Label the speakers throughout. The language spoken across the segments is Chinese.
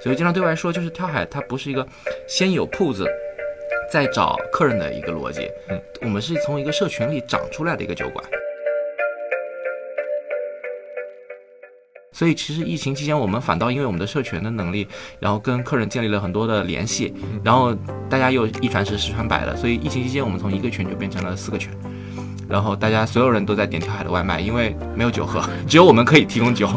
Speaker 1: 所以经常对外说，就是跳海它不是一个先有铺子。再找客人的一个逻辑，
Speaker 2: 嗯，
Speaker 1: 我们是从一个社群里长出来的一个酒馆，所以其实疫情期间，我们反倒因为我们的社群的能力，然后跟客人建立了很多的联系，然后大家又一传十，十传百的，所以疫情期间我们从一个群就变成了四个群，然后大家所有人都在点跳海的外卖，因为没有酒喝，只有我们可以提供酒。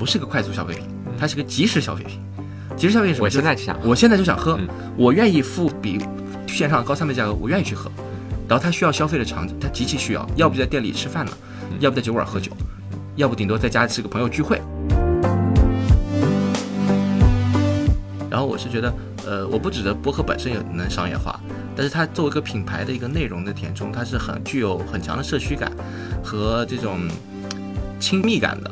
Speaker 1: 不是个快速消费品，它是个即时消费品。即时消费品什么？
Speaker 2: 我现在就想，
Speaker 1: 我现在就想喝，
Speaker 2: 嗯
Speaker 1: 我愿意付比线上高三倍价格，我愿意去喝。然后它需要消费的场景，它极其需要，要不就在店里吃饭呢，要不在酒馆喝酒，要不顶多在家是个朋友聚会。然后我是觉得，呃，我不指着博客本身也能商业化，但是它作为一个品牌的一个内容的填充，它是很具有很强的社区感和这种亲密感的。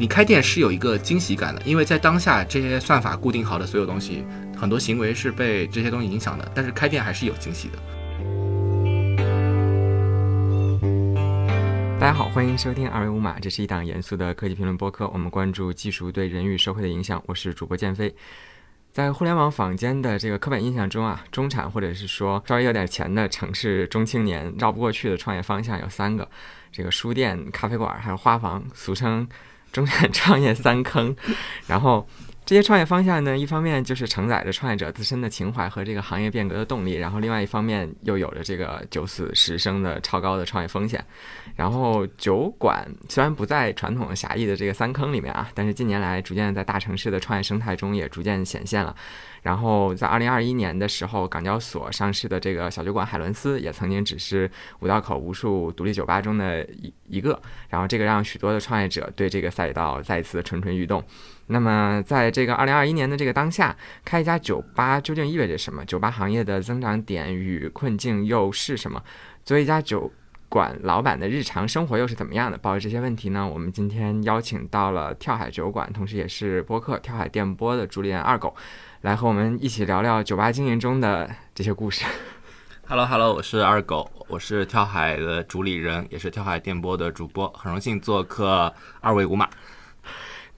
Speaker 1: 你开店是有一个惊喜感的，因为在当下这些算法固定好的所有东西，很多行为是被这些东西影响的，但是开店还是有惊喜的。
Speaker 2: 大家好，欢迎收听二维码，这是一档严肃的科技评论播客，我们关注技术对人与社会的影响。我是主播建飞。在互联网坊间的这个刻板印象中啊，中产或者是说稍微有点钱的城市中青年绕不过去的创业方向有三个：这个书店、咖啡馆还有花房，俗称中年创业三坑。然后这些创业方向呢，一方面就是承载着创业者自身的情怀和这个行业变革的动力，然后另外一方面又有着这个九死十生的超高的创业风险。然后酒馆虽然不在传统狭义的这个三坑里面啊，但是近年来逐渐在大城市的创业生态中也逐渐显现了。然后在二零二一年的时候，港交所上市的这个小酒馆海伦斯也曾经只是五道口无数独立酒吧中的一一个。然后这个让许多的创业者对这个赛道再一次蠢蠢欲动。那么在这个二零二一年的这个当下，开一家酒吧究竟意味着什么？酒吧行业的增长点与困境又是什么？作为一家酒馆老板的日常生活又是怎么样的？抱着这些问题呢，我们今天邀请到了跳海酒馆，同时也是播客跳海电波的主理人二狗，来和我们一起聊聊酒吧经营中的这些故事。
Speaker 1: Hello Hello，我是二狗，我是跳海的主理人，也是跳海电波的主播，很荣幸做客二位五码。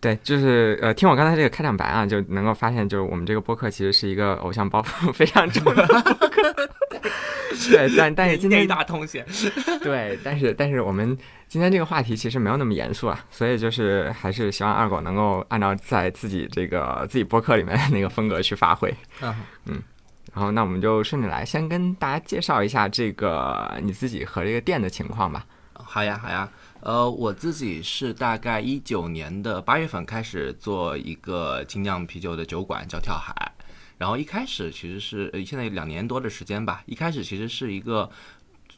Speaker 2: 对，就是呃，听我刚才这个开场白啊，就能够发现，就是我们这个播客其实是一个偶像包袱 非常重的播客。对，但但是今天
Speaker 1: 一大通险。
Speaker 2: 对，但是但是我们今天这个话题其实没有那么严肃啊，所以就是还是希望二狗能够按照在自己这个自己播客里面的那个风格去发挥。
Speaker 1: 嗯
Speaker 2: 然后那我们就顺着来，先跟大家介绍一下这个你自己和这个店的情况吧。
Speaker 1: 好呀，好呀。呃，我自己是大概一九年的八月份开始做一个精酿啤酒的酒馆，叫跳海。然后一开始其实是呃现在两年多的时间吧。一开始其实是一个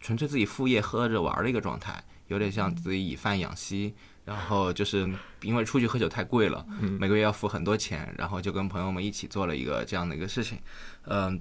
Speaker 1: 纯粹自己副业喝着玩儿的一个状态，有点像自己以饭养息。然后就是因为出去喝酒太贵了，每个月要付很多钱，然后就跟朋友们一起做了一个这样的一个事情，嗯、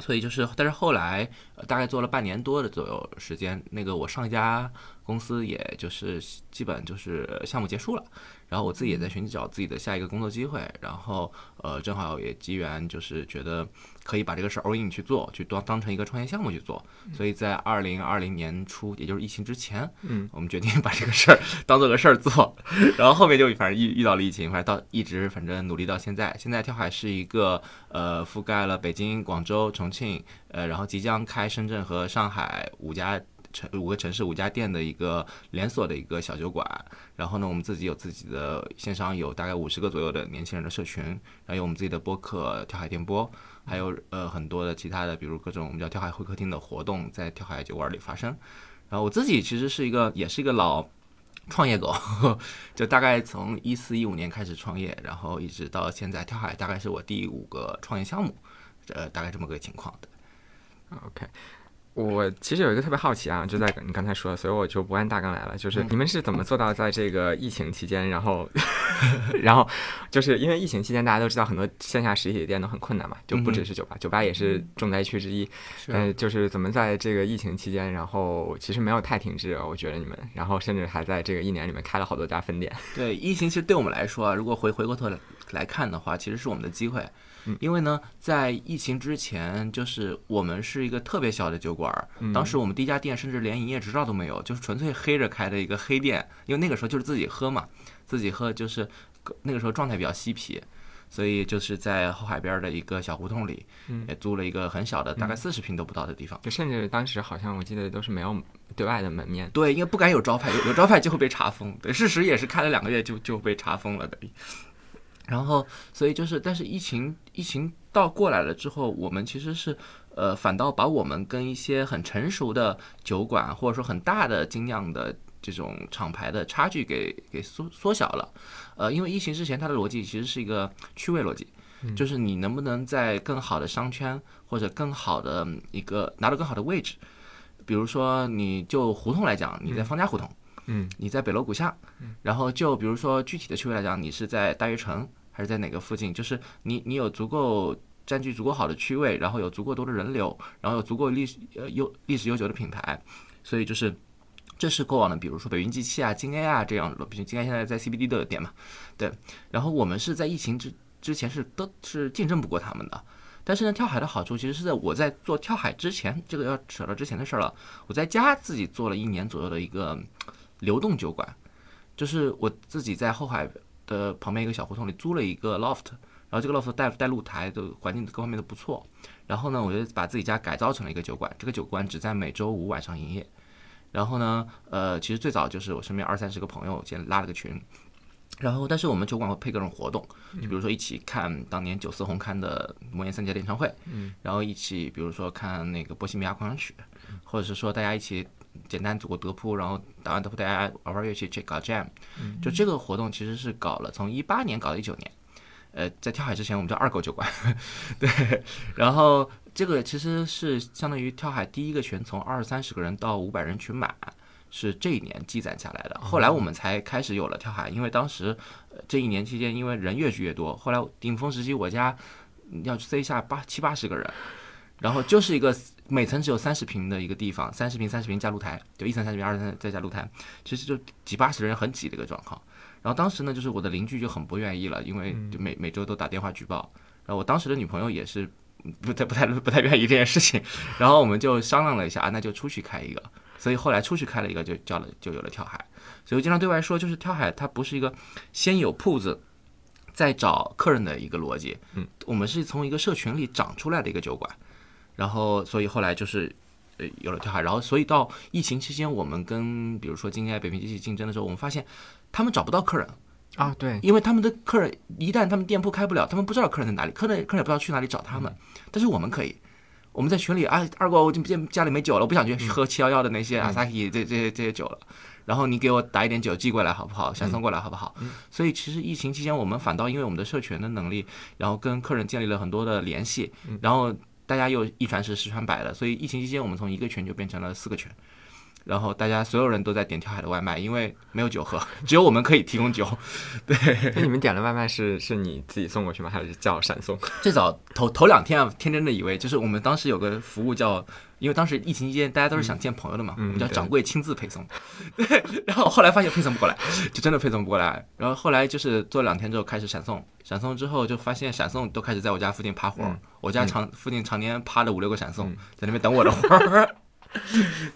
Speaker 1: 所以就是，但是后来、呃大概做了半年多的左右时间，那个我上一家公司也就是基本就是项目结束了，然后我自己也在寻找自己的下一个工作机会，然后呃正好也机缘就是觉得可以把这个事儿 all in 去做，去当当成一个创业项目去做，所以在二零二零年初，也就是疫情之前，
Speaker 2: 嗯，
Speaker 1: 我们决定 把这个事儿当做个事儿做，然后后面就反正遇遇到了疫情，反正到一直反正努力到现在，现在跳海是一个呃覆盖了北京、广州、重庆，呃，然后即将开深圳和上海五家城五个城市五家店的一个连锁的一个小酒馆。然后呢，我们自己有自己的线上有大概五十个左右的年轻人的社群，然后有我们自己的播客跳海电波，还有呃很多的其他的，比如各种我们叫跳海会客厅的活动在跳海酒馆里发生。然后我自己其实是一个也是一个老创业狗，就大概从一四一五年开始创业，然后一直到现在，跳海大概是我第五个创业项目，呃，大概这么个情况的。
Speaker 2: OK，我其实有一个特别好奇啊，就在你刚才说，所以我就不按大纲来了。就是你们是怎么做到在这个疫情期间，然后，然后就是因为疫情期间大家都知道很多线下实体店都很困难嘛，就不只是酒吧，酒吧也是重灾区之一。嗯，就是怎么在这个疫情期间，然后其实没有太停滞，我觉得你们，然后甚至还在这个一年里面开了好多家分店。
Speaker 1: 对，疫情其实对我们来说啊，如果回回过头来来看的话，其实是我们的机会。因为呢，在疫情之前，就是我们是一个特别小的酒馆儿，当时我们第一家店甚至连营业执照都没有，就是纯粹黑着开的一个黑店，因为那个时候就是自己喝嘛，自己喝就是那个时候状态比较嬉皮。所以就是在后海边的一个小胡同里，也租了一个很小的，大概四十平都不到的地方。
Speaker 2: 就甚至当时好像我记得都是没有对外的门面。
Speaker 1: 对，因为不敢有招牌，有有招牌就会被查封。对，事实也是开了两个月就就被查封了的。然后，所以就是，但是疫情疫情到过来了之后，我们其实是呃，反倒把我们跟一些很成熟的酒馆或者说很大的精酿的。这种厂牌的差距给给缩缩小了，呃，因为疫情之前它的逻辑其实是一个区位逻辑，就是你能不能在更好的商圈或者更好的一个拿到更好的位置，比如说你就胡同来讲，你在方家胡同，
Speaker 2: 嗯，
Speaker 1: 你在北锣鼓巷，然后就比如说具体的区位来讲，你是在大悦城还是在哪个附近，就是你你有足够占据足够好的区位，然后有足够多的人流，然后有足够历史呃悠历史悠久的品牌，所以就是。这是过往的，比如说北云机器啊、金 A 啊这样的，毕竟金 A 现在在 CBD 都有店嘛，对。然后我们是在疫情之之前是都是竞争不过他们的。但是呢，跳海的好处其实是在我在做跳海之前，这个要扯到之前的事儿了。我在家自己做了一年左右的一个流动酒馆，就是我自己在后海的旁边一个小胡同里租了一个 loft，然后这个 loft 带带露台的环境各方面都不错。然后呢，我就把自己家改造成了一个酒馆，这个酒馆只在每周五晚上营业。然后呢，呃，其实最早就是我身边二三十个朋友先拉了个群，然后但是我们酒馆会配各种活动，就比如说一起看当年九四红刊的魔岩三杰的演唱会，
Speaker 2: 嗯，
Speaker 1: 然后一起比如说看那个波西米亚狂想曲，或者是说大家一起简单组个德扑，然后打完德扑大家玩玩乐器去搞 jam，就这个活动其实是搞了从一八年搞到一九年，呃，在跳海之前我们叫二狗酒馆，对，然后。这个其实是相当于跳海第一个群，从二三十个人到五百人群满，是这一年积攒下来的。后来我们才开始有了跳海，因为当时这一年期间，因为人越聚越多，后来顶峰时期我家要塞下八七八十个人，然后就是一个每层只有三十平的一个地方，三十平三十平加露台，就一层三十平，二层再加露台，其实就几八十人很挤的一个状况。然后当时呢，就是我的邻居就很不愿意了，因为就每每周都打电话举报，然后我当时的女朋友也是。不太不太不太愿意这件事情，然后我们就商量了一下啊，那就出去开一个。所以后来出去开了一个，就叫了就有了跳海。所以我经常对外说，就是跳海它不是一个先有铺子再找客人的一个逻辑。
Speaker 2: 嗯，
Speaker 1: 我们是从一个社群里长出来的一个酒馆。然后所以后来就是呃有了跳海。然后所以到疫情期间，我们跟比如说今天北平机器竞争的时候，我们发现他们找不到客人。
Speaker 2: 啊，对，
Speaker 1: 因为他们的客人一旦他们店铺开不了，他们不知道客人在哪里，客人客人也不知道去哪里找他们。但是我们可以，我们在群里啊，二哥，我今天家里没酒了，我不想去喝七幺幺的那些阿萨奇这这些这些酒了。然后你给我打一点酒寄过来好不好？闪送过来好不好？所以其实疫情期间，我们反倒因为我们的社群的能力，然后跟客人建立了很多的联系，然后大家又一传十，十传百了，所以疫情期间我们从一个群就变成了四个群。然后大家所有人都在点跳海的外卖，因为没有酒喝，只有我们可以提供酒。对，
Speaker 2: 那你们点的外卖是是你自己送过去吗？还是叫闪送？
Speaker 1: 最早头头两天啊，天真的以为就是我们当时有个服务叫，因为当时疫情期间大家都是想见朋友的嘛，我们叫掌柜亲自配送。对，然后后来发现配送不过来，就真的配送不过来。然后后来就是做两天之后开始闪送，闪送之后就发现闪送都开始在我家附近趴活儿，我家常附近常年趴着五六个闪送在那边等我的活儿。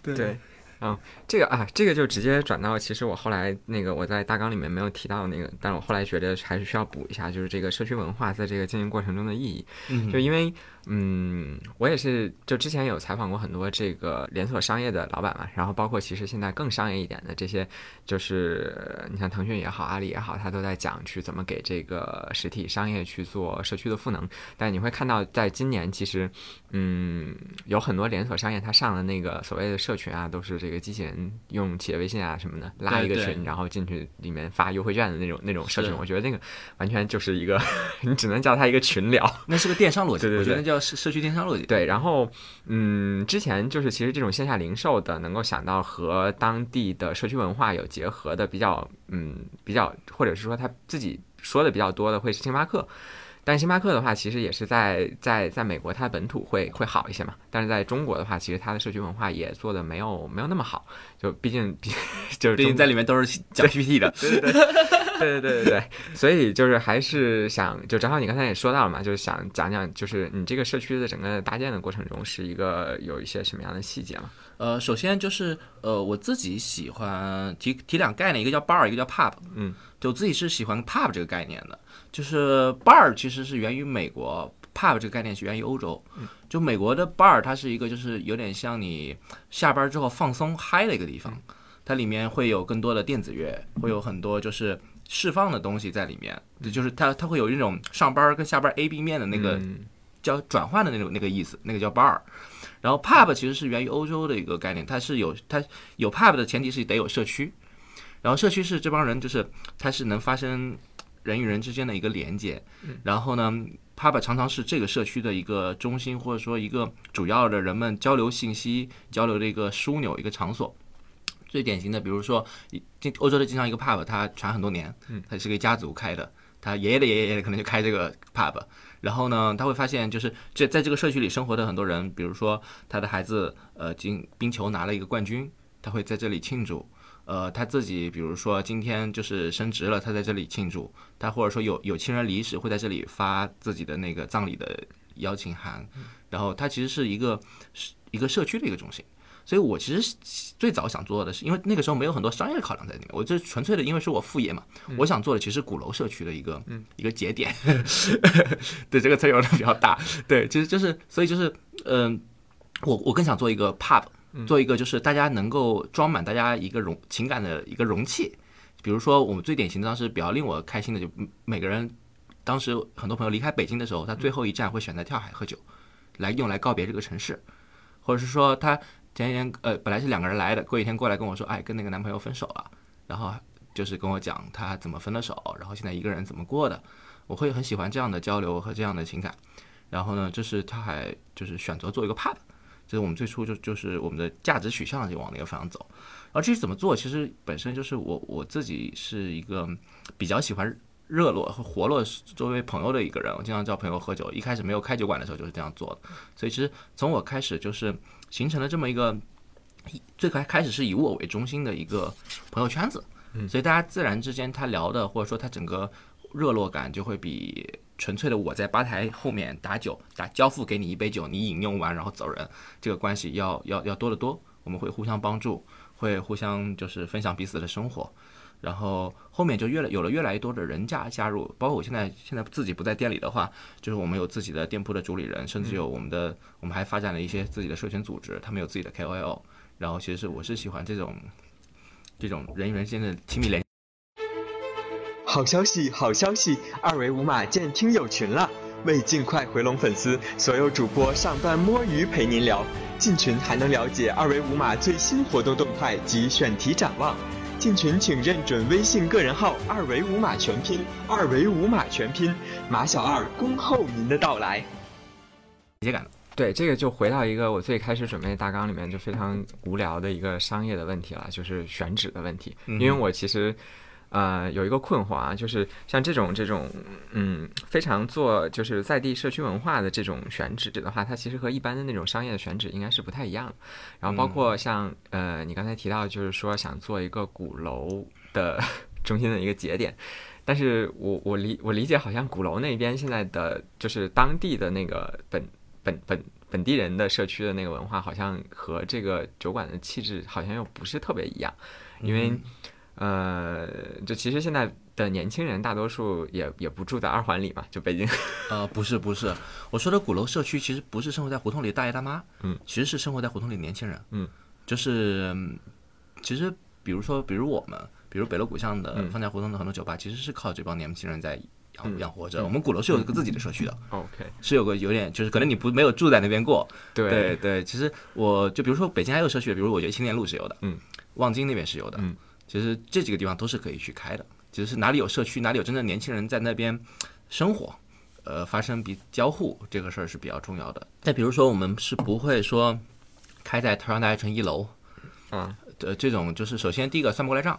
Speaker 2: 对。嗯，这个啊，这个就直接转到，其实我后来那个我在大纲里面没有提到那个，但是我后来觉得还是需要补一下，就是这个社区文化在这个经营过程中的意义，就因为。嗯，我也是，就之前有采访过很多这个连锁商业的老板嘛，然后包括其实现在更商业一点的这些，就是你像腾讯也好，阿里也好，他都在讲去怎么给这个实体商业去做社区的赋能。但你会看到，在今年其实，嗯，有很多连锁商业他上了那个所谓的社群啊，都是这个机器人用企业微信啊什么的拉一个群，然后进去里面发优惠券的那种那种社群。我觉得那个完全就是一个，你只能叫它一个群聊，
Speaker 1: 那是个电商逻辑。
Speaker 2: 我
Speaker 1: 觉得叫。社社区电商逻辑
Speaker 2: 对，然后嗯，之前就是其实这种线下零售的，能够想到和当地的社区文化有结合的比较嗯比较，或者是说他自己说的比较多的会是星巴克，但星巴克的话其实也是在在在美国它本土会会好一些嘛，但是在中国的话，其实它的社区文化也做的没有没有那么好，就毕竟
Speaker 1: 就
Speaker 2: 是
Speaker 1: 毕竟在里面都是讲 PPT 的，
Speaker 2: 对对对。对对对所以就是还是想，就正好你刚才也说到了嘛，就是想讲讲，就是你这个社区的整个搭建的过程中是一个有一些什么样的细节嘛？
Speaker 1: 呃，首先就是呃，我自己喜欢提提两概念，一个叫 bar，一个叫 pub。
Speaker 2: 嗯，
Speaker 1: 就我自己是喜欢 pub 这个概念的，就是 bar 其实是源于美国，pub 这个概念是源于欧洲。就美国的 bar 它是一个就是有点像你下班之后放松嗨的一个地方，它里面会有更多的电子乐，会有很多就是释放的东西在里面，就是它它会有一种上班跟下班 A B 面的那个
Speaker 2: 嗯
Speaker 1: 叫转换的那种那个意思，那个叫 bar。然后 pub 其实是源于欧洲的一个概念，它是有它有 pub 的前提是得有社区，然后社区是这帮人就是它是能发生人与人之间的一个连接，然后呢，pub 常常是这个社区的一个中心，或者说一个主要的人们交流信息、交流的一个枢纽、一个场所。最典型的，比如说，经欧洲的经常一个 pub，它传很多年，它是个家族开的，他爷爷的爷爷爷可能就开这个 pub，然后呢，他会发现就是这在这个社区里生活的很多人，比如说他的孩子呃进冰球拿了一个冠军，他会在这里庆祝。呃，他自己比如说今天就是升职了，他在这里庆祝。他或者说有有亲人离世，会在这里发自己的那个葬礼的邀请函。然后它其实是一个是一个社区的一个中心。所以我其实最早想做的是，因为那个时候没有很多商业考量在里面，我这纯粹的因为是我副业嘛，我想做的其实鼓楼社区的一个、一个节点，对这个词用的比较大，对，其实就是所以就是嗯、我我更想做一个 pub，做一个就是大家能够装满大家一个容情感的一个容器，比如说我们最典型的当时比较令我开心的就每个人。当时很多朋友离开北京的时候，他最后一站会选择跳海喝酒，来用来告别这个城市，或者是说他前几天呃本来是两个人来的，过几天过来跟我说，哎，跟那个男朋友分手了，然后就是跟我讲他怎么分的手，然后现在一个人怎么过的，我会很喜欢这样的交流和这样的情感。然后呢，这是他还就是选择做一个 pub，这是我们最初就就是我们的价值取向就往那个方向走。然后至于怎么做，其实本身就是我我自己是一个比较喜欢热络和活络周围朋友的一个人，我经常叫朋友喝酒。一开始没有开酒馆的时候就是这样做的，所以其实从我开始就是形成了这么一个最开开始是以我为中心的一个朋友圈子，所以大家自然之间他聊的或者说他整个热络感就会比纯粹的我在吧台后面打酒打交付给你一杯酒，你饮用完然后走人，这个关系要要要多得多。我们会互相帮助，会互相就是分享彼此的生活。然后后面就越来有了越来越多的人加加入，包括我现在现在自己不在店里的话，就是我们有自己的店铺的主理人，甚至有我们的我们还发展了一些自己的社群组织，他们有自己的 KOL。然后其实我是喜欢这种这种人与人之间的亲密联。
Speaker 3: 好消息，好消息！二维码建听友群了。为尽快回笼粉丝，所有主播上班摸鱼陪您聊。进群还能了解二维码最新活动动态及选题展望。进群请认准微信个人号“二维码全拼”，二维码全拼，马小二恭候您的到来。
Speaker 1: 理解感的。
Speaker 2: 对，这个就回到一个我最开始准备大纲里面就非常无聊的一个商业的问题了，就是选址的问题。因为我其实呃有一个困惑啊，就是像这种这种嗯非常做就是在地社区文化的这种选址的话，它其实和一般的那种商业的选址应该是不太一样的。然后包括像呃你刚才提到，就是说想做一个鼓楼的 中心的一个节点。但是我我理我理解，好像鼓楼那边现在的就是当地的那个本本本本地人的社区的那个文化，好像和这个酒馆的气质好像又不是特别一样，因为、呃，就其实现在的年轻人大多数也也不住在二环里嘛，就北京。
Speaker 1: 呃，不是不是，我说的鼓楼社区其实不是生活在胡同里的大爷大妈，
Speaker 2: 嗯，
Speaker 1: 其实是生活在胡同里的年轻人，
Speaker 2: 嗯，
Speaker 1: 就是嗯其实比如说，比如我们，比如北锣鼓巷的
Speaker 2: 嗯。
Speaker 1: 方家胡同的很多酒吧，其实是靠这帮年轻人在养
Speaker 2: 嗯
Speaker 1: 养活着。我们鼓楼是有一个自己的社区的
Speaker 2: ，OK，
Speaker 1: 是有个有点就是可能你不没有住在那边过，
Speaker 2: 对。
Speaker 1: 对对，其实我就比如说北京还有社区，比如我觉得青年路是有的，
Speaker 2: 嗯，
Speaker 1: 望京那边是有的，
Speaker 2: 嗯，
Speaker 1: 其实这几个地方都是可以去开的，只是哪里有社区，哪里有真正年轻人在那边生活，呃，发生比交互这个事儿是比较重要的。再比如说，我们是不会说开在朝阳大悦城一楼，
Speaker 2: 啊，
Speaker 1: 呃，这种就是首先第一个算不过来账，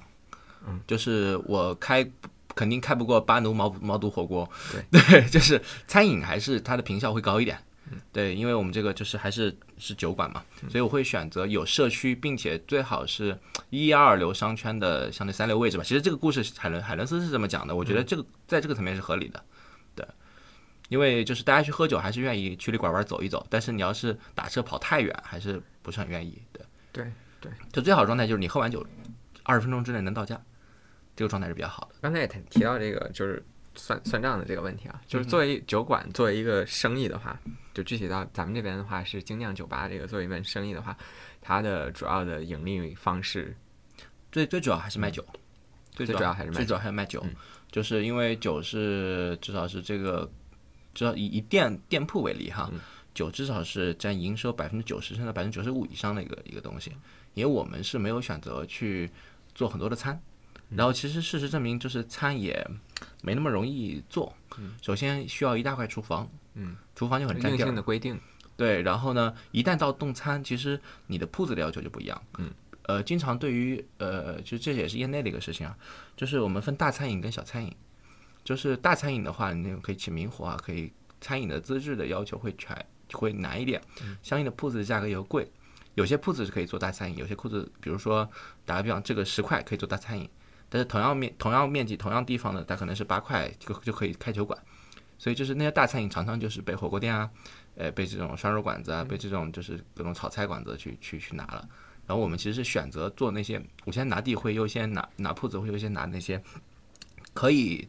Speaker 1: 嗯，就是我开肯定开不过巴奴毛毛肚火锅，
Speaker 2: 对。
Speaker 1: 对，就是餐饮还是它的坪效会高一点，对，因为我们这个就是还是是酒馆嘛，所以我会选择有社区，并且最好是一二流商圈的相对三流位置吧。其实这个故事海伦海伦斯是这么讲的，我觉得这个在这个层面是合理的，对，因为就是大家去喝酒还是愿意曲里拐弯走一走，但是你要是打车跑太远，还是不是很愿意，对，
Speaker 2: 对对，
Speaker 1: 就最好的状态就是你喝完酒二十分钟之内能到家，这个状态是比较好的。
Speaker 2: 刚才也提提到这个就是算算账的这个问题啊，就是作为酒馆作为一个生意的话，就具体到咱们这边的话是精酿酒吧这个作为一门生意的话，它的主要的盈利方式
Speaker 1: 最最主要还是卖酒，最
Speaker 2: 最主要还是卖
Speaker 1: 最主要还是卖酒，
Speaker 2: 嗯。
Speaker 1: 就是因为酒是至少是这个，至少以以店店铺为例哈，
Speaker 2: 嗯
Speaker 1: 酒至少是占营收百分之九十甚至百分之九十五以上的一个一个东西，因为我们是没有选择去做很多的餐，
Speaker 2: 嗯
Speaker 1: 然后其实事实证明就是餐也没那么容易做，首先需要一大块厨房，
Speaker 2: 嗯，
Speaker 1: 厨房就很占
Speaker 2: 硬
Speaker 1: 地儿
Speaker 2: 性的规定，
Speaker 1: 对，然后呢，一旦到动餐，其实你的铺子的要求就不一样。
Speaker 2: 嗯，
Speaker 1: 呃，经常对于呃，就这也是业内的一个事情啊，就是我们分大餐饮跟小餐饮。就是大餐饮的话，你那种可以起明火啊，可以餐饮的资质的要求会全会难一点，相应的铺子的价格也会贵。有些铺子是可以做大餐饮，有些铺子，比如说打个比方，这个十块可以做大餐饮，但是同样面同样面积同样地方的，它可能是八块就就可以开酒馆。所以就是那些大餐饮常常就是被火锅店啊，呃，被这种涮肉馆子啊，被这种就是各种炒菜馆子去去去拿了。然后我们其实是选择做那些，我现在拿地会优先拿拿铺子会优先拿那些可以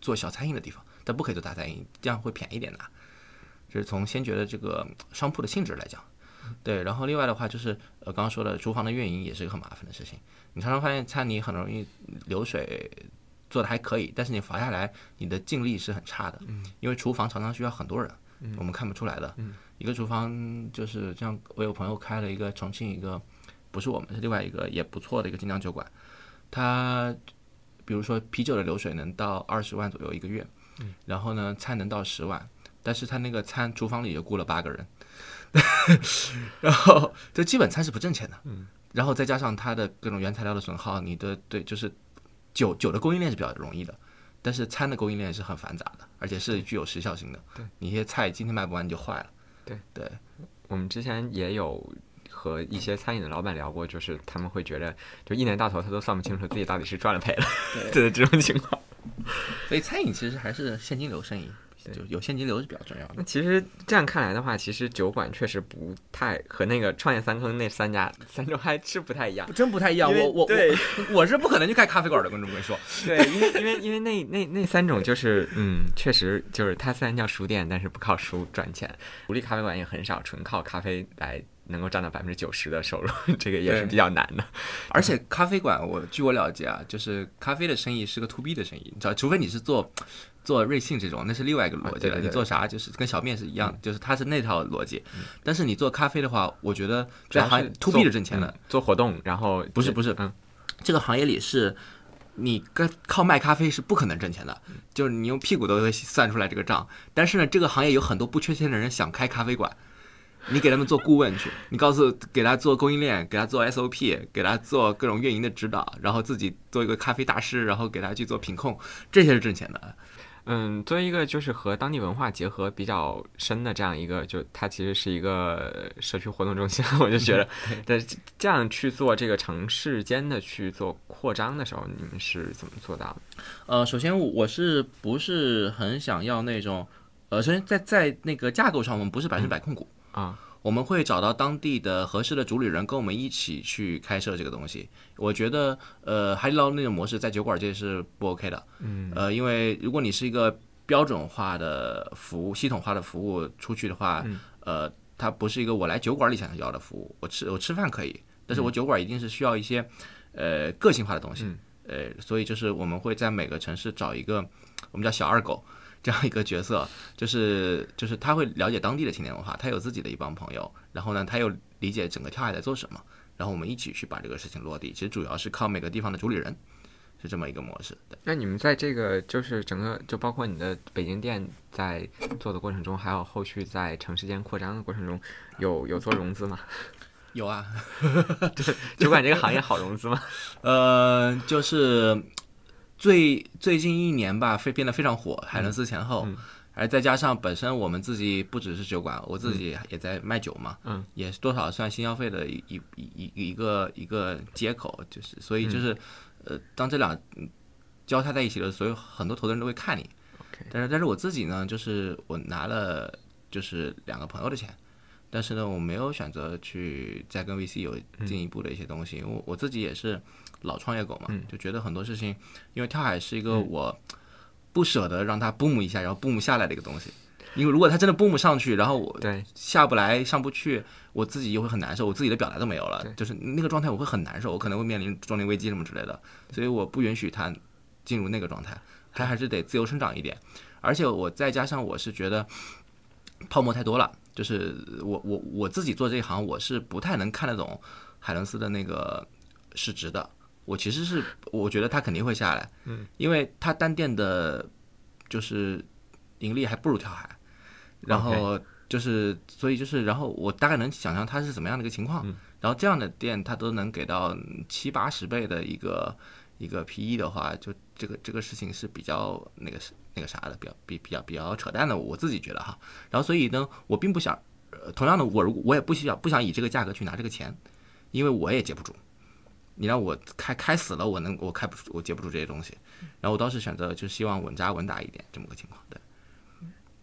Speaker 1: 做小餐饮的地方，但不可以做大餐饮，这样会便宜点拿。这是从先决的这个商铺的性质来讲，对。然后另外的话就是呃刚刚说的厨房的运营也是一个很麻烦的事情。你常常发现餐你很容易流水做的还可以，但是你罚下来你的净利是很差的，因为厨房常常需要很多人，我们看不出来的。一个厨房就是这样，我有朋友开了一个重庆一个，不是我们是另外一个也不错的一个精酿酒馆，他比如说啤酒的流水能到二十万左右一个月，然后呢餐能到十万，但是他那个餐厨房里就雇了八个人，然后这基本餐是不挣钱的，然后再加上它的各种原材料的损耗，你的对就是酒酒的供应链是比较容易的，但是餐的供应链是很繁杂的，而且是具有时效性的，
Speaker 2: 对。
Speaker 1: 你一些菜今天卖不完你就坏了，
Speaker 2: 对。
Speaker 1: 对。
Speaker 2: 我们之前也有和一些餐饮的老板聊过，就是他们会觉得，就一年到头他都算不清楚自己到底是赚了赔了，对。这种情况。
Speaker 1: 所以餐饮其实还是现金流生意，就有现金流是比较重要的。
Speaker 2: 那其实这样看来的话，其实酒馆确实不太和那个创业三坑那三家三种还是不太一样。
Speaker 1: 真不太一样，我我
Speaker 2: 对
Speaker 1: 我我是不可能去开咖啡馆的，观众跟你说。
Speaker 2: 对，因为因为因为那那那三种就是，嗯，确实就是它虽然叫书店，但是不靠书赚钱，独立咖啡馆也很少，纯靠咖啡来能够占到百分之九十的收入，这个也是比较难的。
Speaker 1: 而且咖啡馆，我据我了解啊，就是咖啡的生意是个 to B 的生意，你知道，除非你是做做瑞幸这种，那是另外一个逻辑了。
Speaker 2: 啊对对对
Speaker 1: 你做啥就是跟小面是一样，就是它是那套逻辑。但是你做咖啡的话，我觉得这行业 to
Speaker 2: 做
Speaker 1: B 的挣钱的
Speaker 2: 嗯，做活动，然后
Speaker 1: 不是不是
Speaker 2: 嗯，
Speaker 1: 这个行业里是，你跟靠卖咖啡是不可能挣钱的，就是你用屁股都会算出来这个账。但是呢，这个行业有很多不缺钱的人想开咖啡馆，你给他们做顾问去，你告诉给他做供应链，给他做 SOP，给他做各种运营的指导，然后自己做一个咖啡大师，然后给他去做品控，这些是挣钱的。
Speaker 2: 嗯，作为一个就是和当地文化结合比较深的这样一个，就它其实是一个社区活动中心，我就觉得，但这样去做这个城市间的去做扩张的时候，你们是怎么做到的？
Speaker 1: 呃，首先我我是不是很想要那种，呃，首先在在那个架构上，我们不是百分之百控股。
Speaker 2: 啊，
Speaker 1: 我们会找到当地的合适的主理人，跟我们一起去开设这个东西。我觉得，呃，海底捞那种模式在酒馆界是不 OK 的。
Speaker 2: 嗯，
Speaker 1: 呃，因为如果你是一个标准化的服务、系统化的服务出去的话，呃，它不是一个我来酒馆里想要的服务。我吃我吃饭可以，但是我酒馆一定是需要一些呃个性化的东西。呃，所以就是我们会在每个城市找一个我们叫小二狗这样一个角色，就是就是他会了解当地的青年文化，他有自己的一帮朋友，然后呢，他又理解整个跳海在做什么，然后我们一起去把这个事情落地。其实主要是靠每个地方的主理人，是这么一个模式。对。
Speaker 2: 那你们在这个就是整个就包括你的北京店在做的过程中，还有后续在城市间扩张的过程中，有有做融资吗？
Speaker 1: 有啊，
Speaker 2: 酒馆这个行业好融资吗？
Speaker 1: 呃，就是最最近一年吧，非变得非常火，海伦斯前后，而再加上本身我们自己不只是酒馆，我自己也在卖酒嘛，
Speaker 2: 嗯，
Speaker 1: 也是多少算新消费的一一一一一个一个接口，就是所以就是，呃，当这俩嗯交叉在一起的，所以很多投资人都会看你。但是但是我自己呢，就是我拿了就是两个朋友的钱，但是呢，我没有选择去再跟 VC 有进一步的一些东西，因为我我自己也是老创业狗嘛，就觉得很多事情，因为跳海是一个我不舍得让它 boom 一下，然后 boom 下来的一个东西。因为如果它真的 boom 上去，然后我
Speaker 2: 对，
Speaker 1: 下不来、上不去，我自己又会很难受，我自己的表达都没有了，就是那个状态我会很难受，我可能会面临中年危机什么之类的，所以我不允许它进入那个状态，它还是得自由生长一点。而且我再加上我是觉得泡沫太多了，就是我我我自己做这一行，我是不太能看得懂海伦斯的那个市值的。我其实是我觉得它肯定会下来，嗯，因为它单店的，就是盈利还不如跳海，然后就是所以就是然后我大概能想象它是怎么样的一个情况，然后这样的店它都能给到七八十倍的一个一个 PE 的话，就这个这个事情是比较那个是那个啥的，比较比比较比较扯淡的，我自己觉得哈。然后所以呢，我并不想，呃，同样的我如我也不需要不想以这个价格去拿这个钱，因为我也接不住。你让我开开死了，我能我开不出，我接不住这些东西。然后我当时选择就希望稳扎稳打一点这么个情况。对，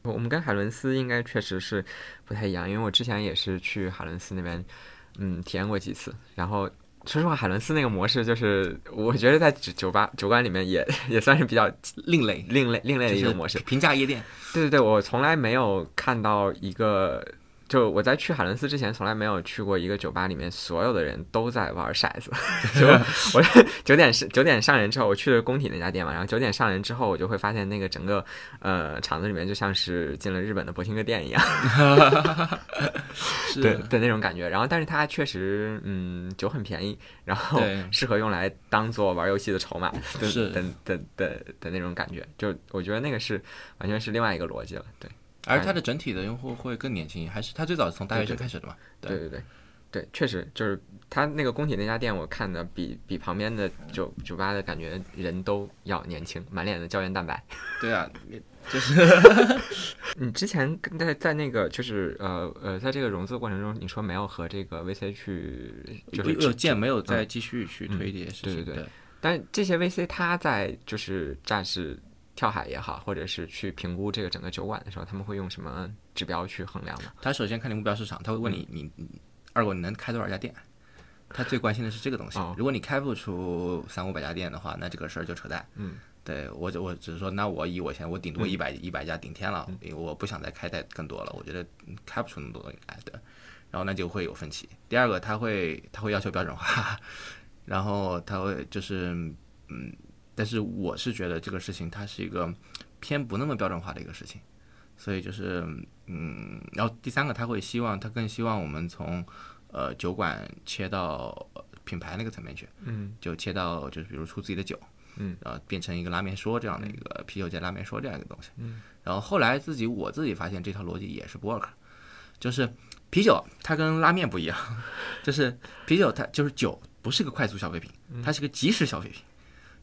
Speaker 2: 我我们跟海伦斯应该确实是不太一样，因为我之前也是去海伦斯那边，嗯，体验过几次。然后说实话，海伦斯那个模式就是，我觉得在酒酒吧酒馆里面也也算是比较
Speaker 1: 另类
Speaker 2: 另类另类的一个模式。
Speaker 1: 平价夜店。
Speaker 2: 对对对，我从来没有看到一个，就我在去海伦斯之前，从来没有去过一个酒吧里面所有的人都在玩骰子。就我九点是九点上人之后，我去了工体那家店嘛，然后九点上人之后，我就会发现那个整个呃场子里面就像是进了日本的博兴哥店一样，
Speaker 1: 是
Speaker 2: 对的那种感觉。然后，但是它确实嗯酒很便宜，然后适合用来当做玩游戏的筹码的
Speaker 1: 是
Speaker 2: 的的的的那种感觉。就我觉得那个是完全是另外一个逻辑了，对。
Speaker 1: 而它的整体的用户会更年轻，还是它最早是从大学生开始的嘛？
Speaker 2: 对对对，对，确实就是它那个工体那家店，我看的比比旁边的酒酒吧的感觉人都要年轻，满脸的胶原蛋白。
Speaker 1: 对啊，就是
Speaker 2: 你之前在在那个就是呃呃，在这个融资过程中，你说没有和这个 VC 去就是
Speaker 1: 有见没有再继续去推这些事情。
Speaker 2: 对对对但这些 VC 他在就是战士跳海也好，或者是去评估这个整个酒馆的时候，他们会用什么指标去衡量吗？
Speaker 1: 他首先看你目标市场，他会问你你你二狗你能开多少家店？他最关心的是这个东西
Speaker 2: 哦。
Speaker 1: 如果你开不出三五百家店的话，那这个事儿就扯淡。
Speaker 2: 嗯，
Speaker 1: 对我只我只是说，那我以我现在我顶多一百一百家顶天了，因为我不想再开再更多了，我觉得嗯开不出那么多来的。然后那就会有分歧。第二个，他会他会要求标准化，然后他会就是嗯，但是我是觉得这个事情它是一个偏不那么标准化的一个事情，所以就是嗯，然后第三个他会希望他更希望我们从呃酒馆切到呃品牌那个层面去，
Speaker 2: 嗯，
Speaker 1: 就切到就是比如出自己的酒，
Speaker 2: 嗯，
Speaker 1: 然后变成一个拉面说这样的一个啤酒加拉面说这样一个东西，嗯，然后后来自己我自己发现这套逻辑也是不 work，就是啤酒它跟拉面不一样，就是啤酒它就是酒不是个快速消费品，它是个即时消费品。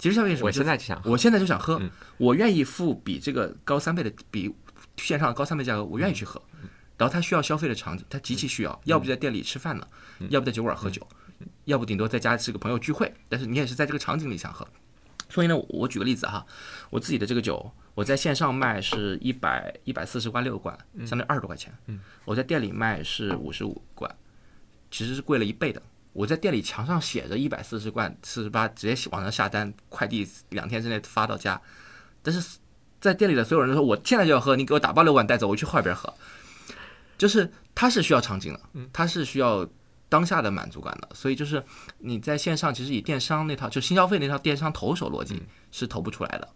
Speaker 1: 即时消费什么？
Speaker 2: 我现在就想喝，
Speaker 1: 我现在就想喝，
Speaker 2: 嗯
Speaker 1: 我愿意付比这个高三倍的比线上高三倍价格，我愿意去喝。然后他需要消费的场景，他极其需要，要不就在店里吃饭呢，要不在酒馆喝酒，要不顶多在家是个朋友聚会，但是你也是在这个场景里想喝。所以呢，我举个例子哈，我自己的这个酒，我在线上卖是一百一百四十罐六罐，相当于二十多块钱。我在店里卖是五十五罐，其实是贵了一倍的。我在店里墙上写着一百四十罐四十八，直接网上下单，快递两天之内发到家。但是在店里的所有人都说我现在就要喝，你给我打包六罐带走，我去后边喝。就是它是需要场景的，它是需要当下的满足感的，所以就是你在线上其实以电商那套就新消费那套电商投手逻辑是投不出来的。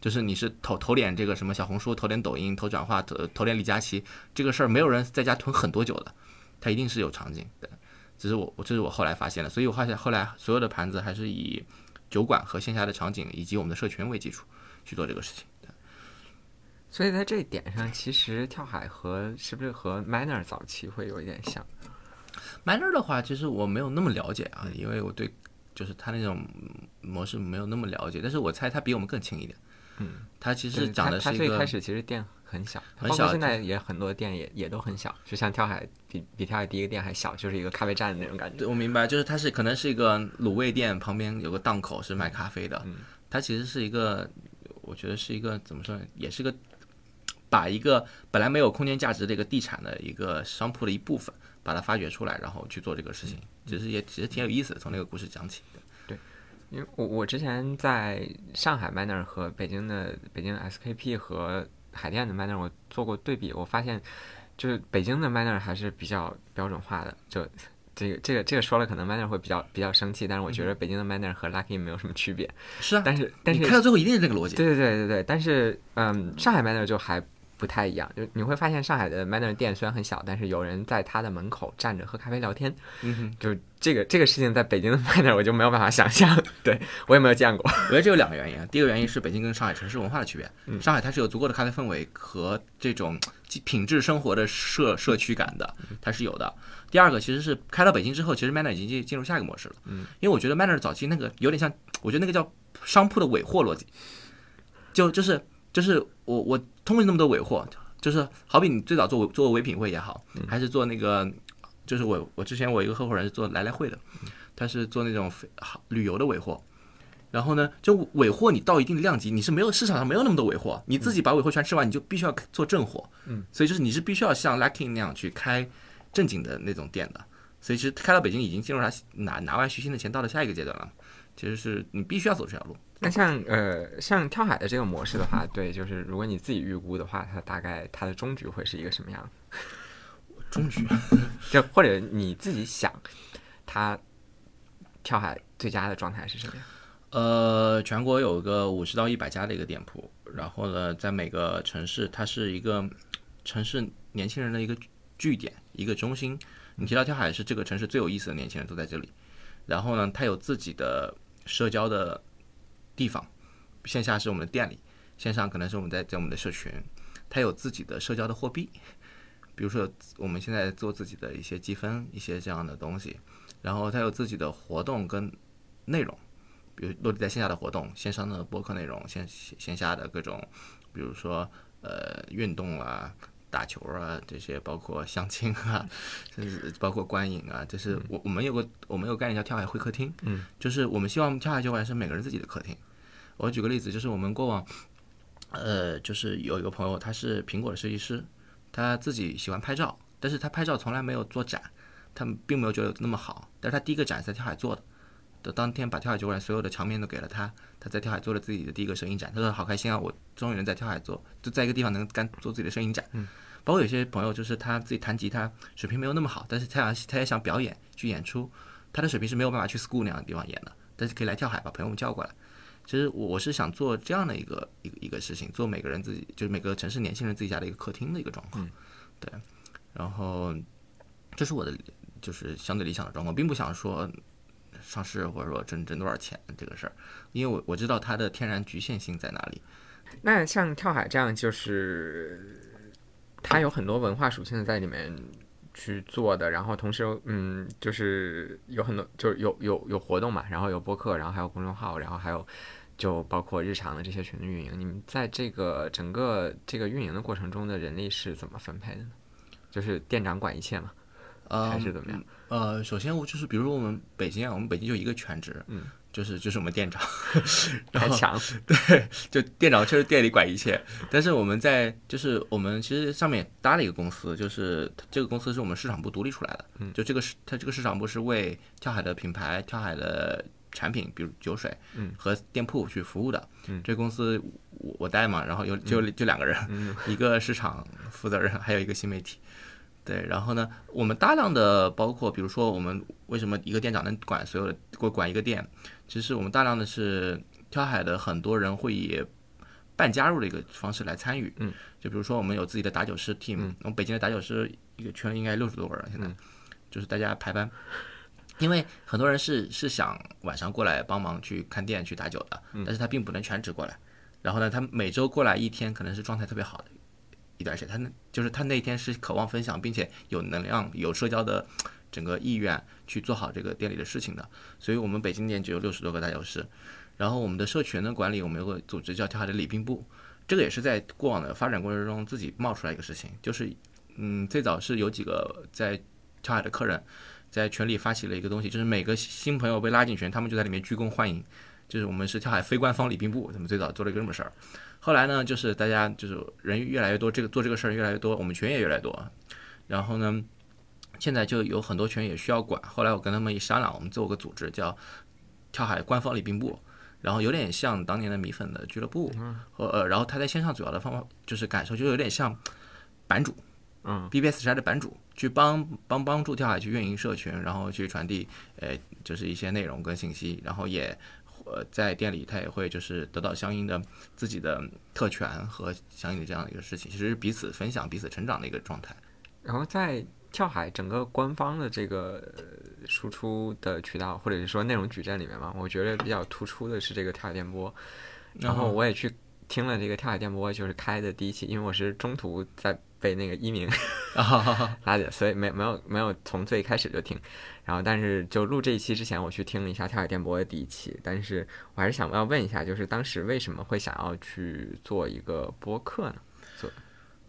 Speaker 1: 就是你是投投点这个什么小红书，投点抖音，投转化，投投点李佳琦，这个事儿没有人在家囤很多久的，它一定是有场景的。只是我我这是我后来发现的，所以我发现后来所有的盘子还是以酒馆和线下的场景以及我们的社群为基础去做这个事情。
Speaker 2: 所以在这一点上，其实跳海和是不是和 Manner 早期会有一点像
Speaker 1: ？Manner 的话，其实我没有那么了解啊，因为我对就是他那种模式没有那么了解，但是我猜他比我们更轻一点。嗯，他其实
Speaker 2: 对他他
Speaker 1: 讲的是一个
Speaker 2: 最开始其实店很小，
Speaker 1: 很小
Speaker 2: 包括现在也很多店也也都很小，就像跳海比比跳海第一个店还小，就是一个咖啡站的那种感觉。
Speaker 1: 对，我明白，就是它是可能是一个卤味店旁边有个档口是卖咖啡的，
Speaker 2: 嗯
Speaker 1: 它其实是一个，我觉得是一个怎么说呢，也是个把一个本来没有空间价值的一个地产的一个商铺的一部分，把它发掘出来，然后去做这个事情，其实也其实挺有意思的，从那个故事讲起。
Speaker 2: 因为我我之前在上海 Manner 和北京的北京 SKP 和海淀的 Manner 我做过对比，我发现就是北京的 Manner 还是比较标准化的，就这个这个这个说了可能 Manner 会比较比较生气，但是我觉得北京的 Manner 和 Lucky 没有什么区别，
Speaker 1: 是啊，
Speaker 2: 但是但是
Speaker 1: 你开到最后一定是这个逻辑。
Speaker 2: 对对对对对，但是嗯，上海 Manner 就还不太一样，就你会发现上海的 Manner 店虽然很小，但是有人在他的门口站着喝咖啡聊天，
Speaker 1: 嗯哼，
Speaker 2: 就这个这个事情在北京的 Manner 我就没有办法想象，对我也没有见过。
Speaker 1: 我觉得这有两个原因啊。第一个原因是北京跟上海城市文化的区别。上海它是有足够的咖啡氛围和这种品质生活的社社区感的，它是有的。第二个其实是开到北京之后，其实 Manner 已经进进入下一个模式了。嗯，因为我觉得 Manner 早期那个有点像，我觉得那个叫商铺的尾货逻辑，就就是就是我我通过那么多尾货，就是好比你最早做做唯品会也好，还是做那个，就是我我之前我一个合伙人是做来来会的，他是做那种非好旅游的尾货。然后呢，就尾货你到一定的量级，你是没有市场上没有那么多尾货，你自己把尾货全吃完，你就必须要做正货。
Speaker 2: 嗯，
Speaker 1: 所以就是你是必须要像 Lucky 那样去开正经的那种店的。所以其实开到北京已经进入他拿拿完徐新的钱到了下一个阶段了，其实是你必须要走这条路。
Speaker 2: 那像呃像跳海的这个模式的话，对，就是如果你自己预估的话，它大概它的终局会是一个什么样？
Speaker 1: 终局，
Speaker 2: 就或者你自己想，它跳海最佳的状态是什么样？
Speaker 1: 呃，全国有个五十到一百家的一个店铺，然后呢，在每个城市，它是一个城市年轻人的一个据点，一个中心。你提到跳海是这个城市最有意思的年轻人都在这里，然后呢，他有自己的社交的地方，线下是我们的店里，线上可能是我们在在我们的社群，它有自己的社交的货币，比如说我们现在做自己的一些积分，一些这样的东西，然后它有自己的活动跟内容。比如落地在线下的活动，线上的播客内容，线线下的各种，比如说呃运动啊、打球啊这些，包括相亲啊，甚至包括观影啊，就是我我们有个我们有个概念叫跳海会客厅，
Speaker 2: 嗯，
Speaker 1: 就是我们希望跳海酒馆是每个人自己的客厅。我举个例子，就是我们过往，呃，就是有一个朋友他是苹果的设计师，他自己喜欢拍照，但是他拍照从来没有做展，他并没有觉得那么好，但是他第一个展是在跳海做的。的当天把跳海酒馆所有的墙面都给了他，他在跳海做了自己的第一个摄影展，他说好开心啊，我终于能在跳海做，就在一个地方能干做自己的摄影展。
Speaker 2: 嗯，
Speaker 1: 包括有些朋友就是他自己弹吉他水平没有那么好，但是他想他也想表演去演出，他的水平是没有办法去 school 那样的地方演的，但是可以来跳海把朋友们叫过来。其实我我是想做这样的一个一个一个事情，做每个人自己就是每个城市年轻人自己家的一个客厅的一个状况。
Speaker 2: 嗯，
Speaker 1: 对，然后这是我的就是相对理想的状况，并不想说。上市或者说挣挣多少钱这个事儿，因为我我知道它的天然局限性在哪里。
Speaker 2: 那像跳海这样，就是它有很多文化属性在里面去做的，然后同时嗯，就是有很多就是有有有活动嘛，然后有播客，然后还有公众号，然后还有就包括日常的这些群的运营。你们在这个整个这个运营的过程中的人力是怎么分配的呢？就是店长管一切吗？
Speaker 1: 呃，
Speaker 2: 还是怎么样？
Speaker 1: 呃，首先我就是，比如说我们北京啊，我们北京就一个全职，
Speaker 2: 嗯，
Speaker 1: 就是就是我们店长，
Speaker 2: 太强，
Speaker 1: 对，就店长确实店里管一切，但是我们在就是我们其实上面搭了一个公司，就是这个公司是我们市场部独立出来的，
Speaker 2: 嗯，
Speaker 1: 就这个市它这个市场部是为跳海的品牌、跳海的产品，比如酒水，
Speaker 2: 嗯，
Speaker 1: 和店铺去服务的，
Speaker 2: 嗯，
Speaker 1: 这公司我我带嘛，然后有就就两个人，
Speaker 2: 嗯，
Speaker 1: 一个市场负责人，还有一个新媒体。对，然后呢，我们大量的包括，比如说我们为什么一个店长能管所有的，管管一个店，其实我们大量的是跳海的很多人会以半加入的一个方式来参与，
Speaker 2: 嗯，
Speaker 1: 就比如说我们有自己的打酒师 team，我们北京的打酒师一个圈应该六十多个人，现在就是大家排班，因为很多人是是想晚上过来帮忙去看店去打酒的，但是他并不能全职过来，然后呢，他每周过来一天可能是状态特别好的。一段时间，他那就是他那天是渴望分享，并且有能量、有社交的整个意愿去做好这个店里的事情的。所以，我们北京店只有六十多个大酒师。然后，我们的社群的管理，我们有个组织叫跳海的礼宾部。这个也是在过往的发展过程中自己冒出来一个事情，就是嗯，最早是有几个在跳海的客人在群里发起了一个东西，就是每个新朋友被拉进群，他们就在里面鞠躬欢迎。就是我们是跳海非官方礼宾部，咱们最早做了一个这么事儿。后来呢，就是大家就是人越来越多，这个做这个事儿越来越多，我们群也越来越多。然后呢，现在就有很多群也需要管。后来我跟他们一商量，我们做个组织叫跳海官方礼宾部，然后有点像当年的米粉的俱乐部，呃呃，然后他在线上主要的方法就是感受就有点像版主，
Speaker 2: 嗯
Speaker 1: ，BBS 时代的版主去帮帮帮助跳海去运营社群，然后去传递呃就是一些内容跟信息，然后也呃在店里他也会就是得到相应的自己的特权和相应的这样的一个事情，其实是彼此分享、彼此成长的一个状态。
Speaker 2: 然后在跳海整个官方的这个呃输出的渠道，或者是说内容矩阵里面嘛，我觉得比较突出的是这个跳海电波。然后我也去听了这个跳海电波，就是开的第一期，因为我是中途在被那个一鸣 拉的，所以没没有没有从最开始就听。然后但是就录这一期之前，我去听了一下跳海电波的第一期，但是我还是想要问一下，就是当时为什么会想要去做一个播客呢？
Speaker 1: 做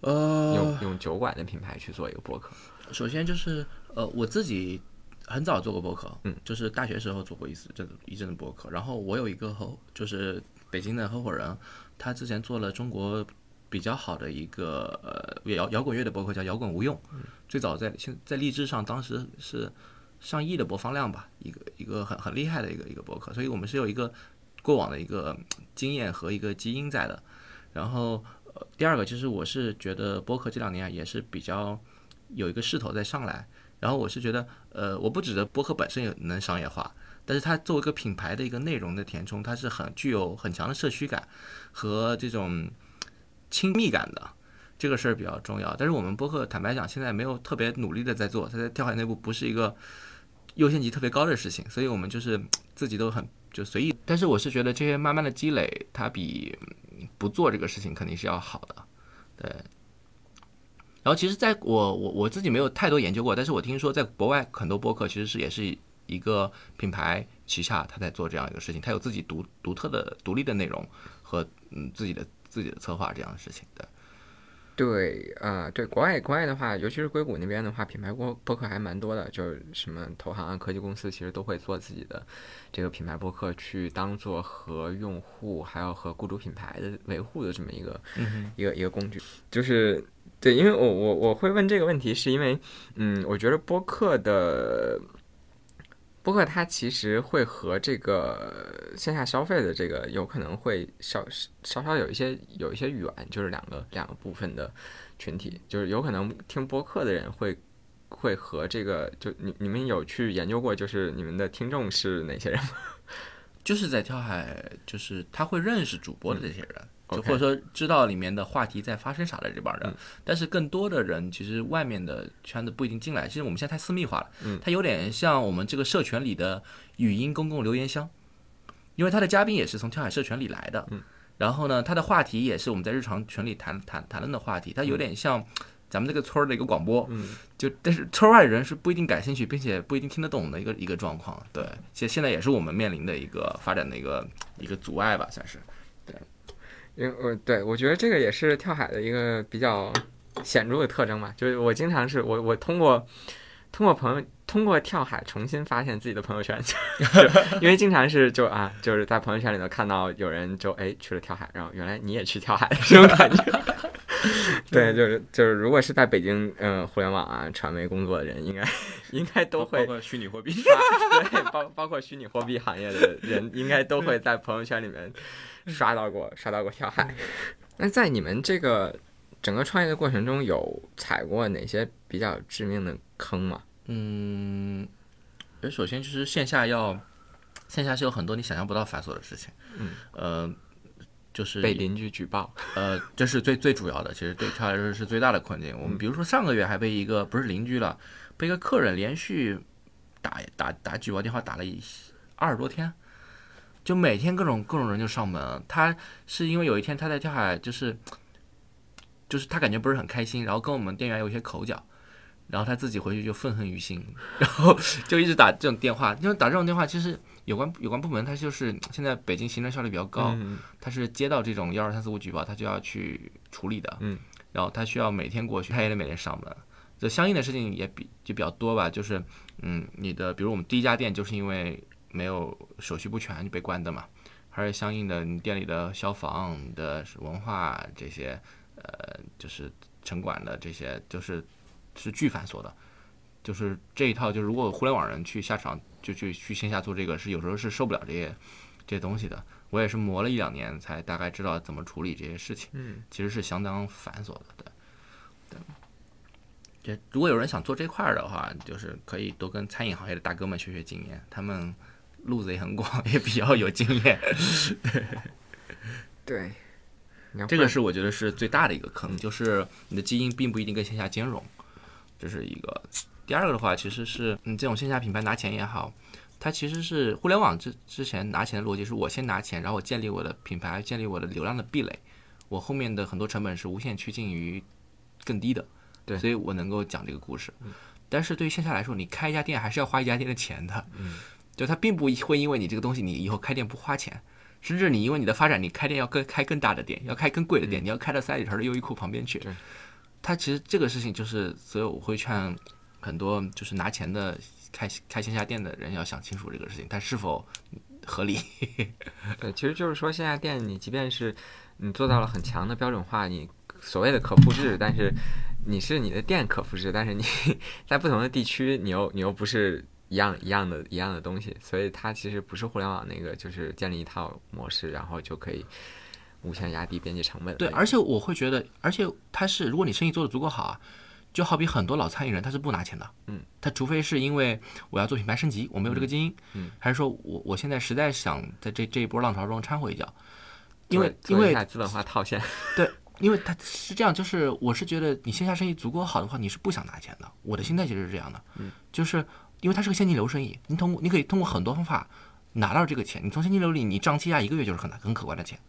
Speaker 1: 呃
Speaker 2: 用用酒馆的品牌去做一个播客。
Speaker 1: 首先就是呃，我自己很早做过播客，
Speaker 2: 嗯，
Speaker 1: 就是大学时候做过一次这一阵的播客。然后我有一个合，就是北京的合伙人，他之前做了中国比较好的一个呃摇摇滚乐的博客，叫摇滚无用，最早在现在荔枝上当时是上亿的播放量吧，一个一个很很厉害的一个一个博客，所以我们是有一个过往的一个经验和一个基因在的。然后呃，第二个就是我是觉得博客这两年啊也是比较有一个势头在上来，然后我是觉得呃，我不指着博客本身也能商业化，但是它作为一个品牌的一个内容的填充，它是很具有很强的社区感和这种亲密感的。这个事儿比较重要，但是我们播客坦白讲，现在没有特别努力的在做，它在跳海内部不是一个优先级特别高的事情，所以我们就是自己都很就随意。但是我是觉得这些慢慢的积累，它比不做这个事情肯定是要好的，对。然后其实在我我我自己没有太多研究过，但是我听说在国外很多播客其实是也是一个品牌旗下他在做这样一个事情，他有自己独独特的独立的内容和嗯自己的自己的策划这样的事情，的。
Speaker 2: 对，呃，对，国外国外的话，尤其是硅谷那边的话，品牌播播客还蛮多的，就是什么投行啊、科技公司，其实都会做自己的这个品牌播客，去当做和用户还有和雇主品牌的维护的这么一个、一个一个工具。就是对，因为我我我会问这个问题，是因为嗯，我觉得播客的。播客它其实会和这个线下消费的这个有可能会稍稍稍有一些有一些远，就是两个两个部分的群体，就是有可能听播客的人会会和这个就你你们有去研究过，就是你们的听众是哪些人吗？
Speaker 1: 就是在跳海，就是他会认识主播的这些人，就或者说知道里面的话题在发生啥的这帮人。但是更多的人，其实外面的圈子不一定进来。其实我们现在太私密化了，
Speaker 2: 嗯
Speaker 1: 它有点像我们这个社群里的语音公共留言箱，因为他的嘉宾也是从跳海社群里来的。
Speaker 2: 嗯
Speaker 1: 然后呢，他的话题也是我们在日常群里谈谈谈论的话题，它有点像咱们这个村儿的一个广播。
Speaker 2: 嗯
Speaker 1: 就但是村外人是不一定感兴趣，并且不一定听得懂的一个一个状况。对，其实现在也是我们面临的一个发展的一个一个阻碍吧，算是。
Speaker 2: 因为我对我觉得这个也是跳海的一个比较显著的特征嘛，就是我经常是我我通过通过朋友通过跳海重新发现自己的朋友圈，因为经常是就啊就是在朋友圈里头看到有人就哎去了跳海，然后原来你也去跳海这种感觉。对，就是就是，如果是在北京嗯、互联网啊传媒工作的人，应该应该都会包
Speaker 1: 括虚拟货币。
Speaker 2: 对，包包括虚拟货币行业的人，应该都会在朋友圈里面刷到过刷到过跳海。那在你们这个整个创业的过程中，有踩过哪些比较致命的坑吗？
Speaker 1: 嗯，呃首先就是线下要，线下是有很多你想象不到繁琐的事情。
Speaker 2: 嗯，
Speaker 1: 呃，就是
Speaker 2: 被邻居举报，
Speaker 1: 呃，这是最最主要的，其实对他来说是最大的困境。我们比如说上个月还被一个不是邻居了，被一个客人连续打打打举报电话打了一二十多天，就每天各种各种人就上门。他是因为有一天他在跳海，就是就是他感觉不是很开心，然后跟我们店员有一些口角。然后他自己回去就愤恨于心，然后 就一直打这种电话。因为打这种电话，其实有关有关部门他就是现在北京行政效率比较高，
Speaker 2: 嗯
Speaker 1: 它是接到这种幺二三四五举报，他就要去处理的，
Speaker 2: 嗯，
Speaker 1: 然后他需要每天过去，他也得每天上门。就相应的事情也比就比较多吧，就是嗯，你的比如我们第一家店就是因为没有手续不全就被关的嘛，还是相应的你店里的消防、你的文化这些，呃，就是城管的这些，就是是巨繁琐的。就是这一套，就是如果互联网人去下场就去去线下做这个，是有时候是受不了这些这些东西的。我也是磨了一两年，才大概知道怎么处理这些事情。
Speaker 2: 嗯，
Speaker 1: 其实是相当繁琐的，对。对。这如果有人想做这块儿的话，就是可以多跟餐饮行业的大哥们学学经验，他们路子也很广，也比较有经验。
Speaker 2: 对，
Speaker 1: 这个是我觉得是最大的一个坑，就是你的基因并不一定跟线下兼容，这是一个。第二个的话，其实是嗯，这种线下品牌拿钱也好，它其实是互联网之之前拿钱的逻辑是我先拿钱，然后我建立我的品牌，建立我的流量的壁垒，我后面的很多成本是无限趋近于更低的，
Speaker 2: 对
Speaker 1: 所以我能够讲这个故事。但是对于线下来说，你开一家店还是要花一家店的钱的，
Speaker 2: 嗯，
Speaker 1: 就它并不会因为你这个东西，你以后开店不花钱，甚至你因为你的发展，你开店要更开更大的店，要开更贵的店，你要开到三里屯的优衣库旁边去
Speaker 2: 对。
Speaker 1: 它其实这个事情就是，所以我会劝很多就是拿钱的开开线下店的人要想清楚这个事情，它是否合理。
Speaker 2: 对，其实就是说线下店，你即便是你做到了很强的标准化，你所谓的可复制，但是你是你的店可复制，但是你 在不同的地区，你又你又不是一样一样的一样的东西，所以它其实不是互联网那个，就是建立一套模式，然后就可以无限压低边际成本
Speaker 1: 对，而且我会觉得，而且它是，如果你生意做得足够好啊，就好比很多老餐饮人，他是不拿钱的。
Speaker 2: 嗯，
Speaker 1: 他除非是因为我要做品牌升级，我没有这个基因，
Speaker 2: 嗯，
Speaker 1: 还是说我我现在实在想在这这一波浪潮中掺和一脚，因为因为
Speaker 2: 资本化套现，
Speaker 1: 对，因为他是这样，就是我是觉得你线下生意足够好的话，你是不想拿钱的。我的心态其实是这样的，
Speaker 2: 嗯，
Speaker 1: 就是因为它是个现金流生意，你通过你可以通过很多方法拿到这个钱，你从现金流里你账期压一个月就是很很可观的钱，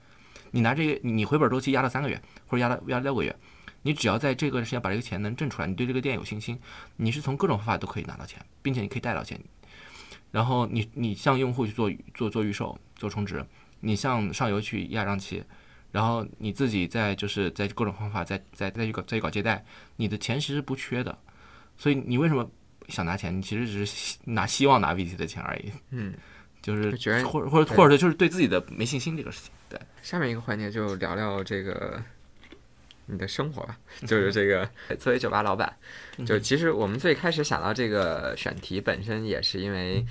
Speaker 1: 你拿这个你回本周期压到三个月或者压到压六个月，你只要在这个时间把这个钱能挣出来，你对这个店有信心，你是从各种方法都可以拿到钱，并且你可以贷到钱。然后你你向用户去做做做预售、做充值，你向上游去压账期，然后你自己再就是在各种方法再再再去搞再去搞借贷，你的钱其实不缺的。所以你为什么想拿钱？你其实只是希拿希望拿 VC 的钱而已，
Speaker 2: 嗯，
Speaker 1: 就是
Speaker 2: 觉得
Speaker 1: 或者或者或者就是对自己的没信心这个事情。对，
Speaker 2: 下面一个环节就聊聊这个你的生活吧，就是这个作为酒吧老板，就其实我们最开始想到这个选题本身也是因为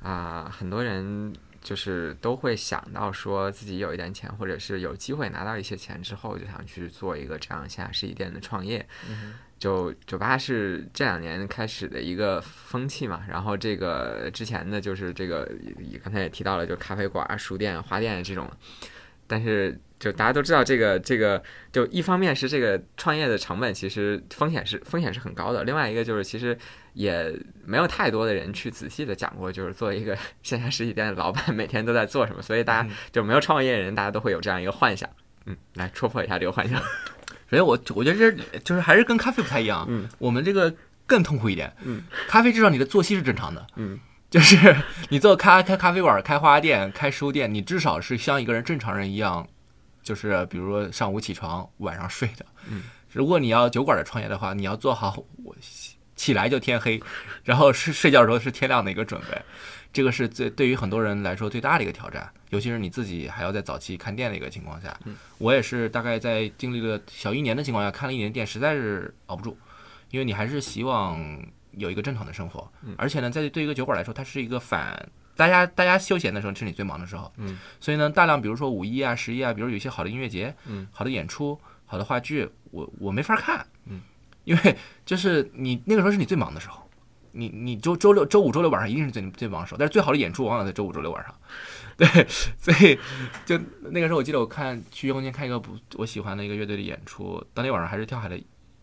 Speaker 2: 啊、很多人就是都会想到说自己有一点钱，或者是有机会拿到一些钱之后，就想去做一个这样线下实体店的创业。就酒吧是这两年开始的一个风气嘛，然后这个之前的就是这个，也刚才也提到了，就咖啡馆、书店、花店这种，但是就大家都知道，这个这个就一方面是这个创业的成本其实风险是风险是很高的，另外一个就是其实也没有太多的人去仔细的讲过，就是作为一个 线下实体店的老板每天都在做什么，所以大家就没有创业的人，大家都会有这样一个幻想。嗯，来戳破一下这个幻想。
Speaker 1: 首先我我觉得这就是还是跟咖啡不太一样，
Speaker 2: 嗯，
Speaker 1: 我们这个更痛苦一点，
Speaker 2: 嗯，
Speaker 1: 咖啡至少你的作息是正常的，
Speaker 2: 嗯，
Speaker 1: 就是你做开开咖啡馆、开花店、开书店，你至少是像一个人正常人一样，就是比如说上午起床，晚上睡的，
Speaker 2: 嗯，
Speaker 1: 如果你要酒馆的创业的话，你要做好我起来就天黑，然后睡睡觉的时候是天亮的一个准备。这个是最对于很多人来说最大的一个挑战，尤其是你自己还要在早期看店的一个情况下。我也是大概在经历了小一年的情况下，看了一年店，实在是熬不住，因为你还是希望有一个正常的生活，而且呢，在对一个酒馆来说，它是一个反。大家大家休闲的时候是你最忙的时候，
Speaker 2: 嗯，
Speaker 1: 所以呢，大量比如说五一啊、十一啊，比如有一些好的音乐节，
Speaker 2: 嗯，
Speaker 1: 好的演出、好的话剧，我我没法看，
Speaker 2: 嗯，
Speaker 1: 因为就是你那个时候是你最忙的时候，你你周周六、周五、周六晚上一定是最最忙的时候，但是最好的演出往往在周五、周六晚上，对，所以就那个时候我记得我看去月空间看一个不我喜欢的一个乐队的演出，当天晚上还是跳海的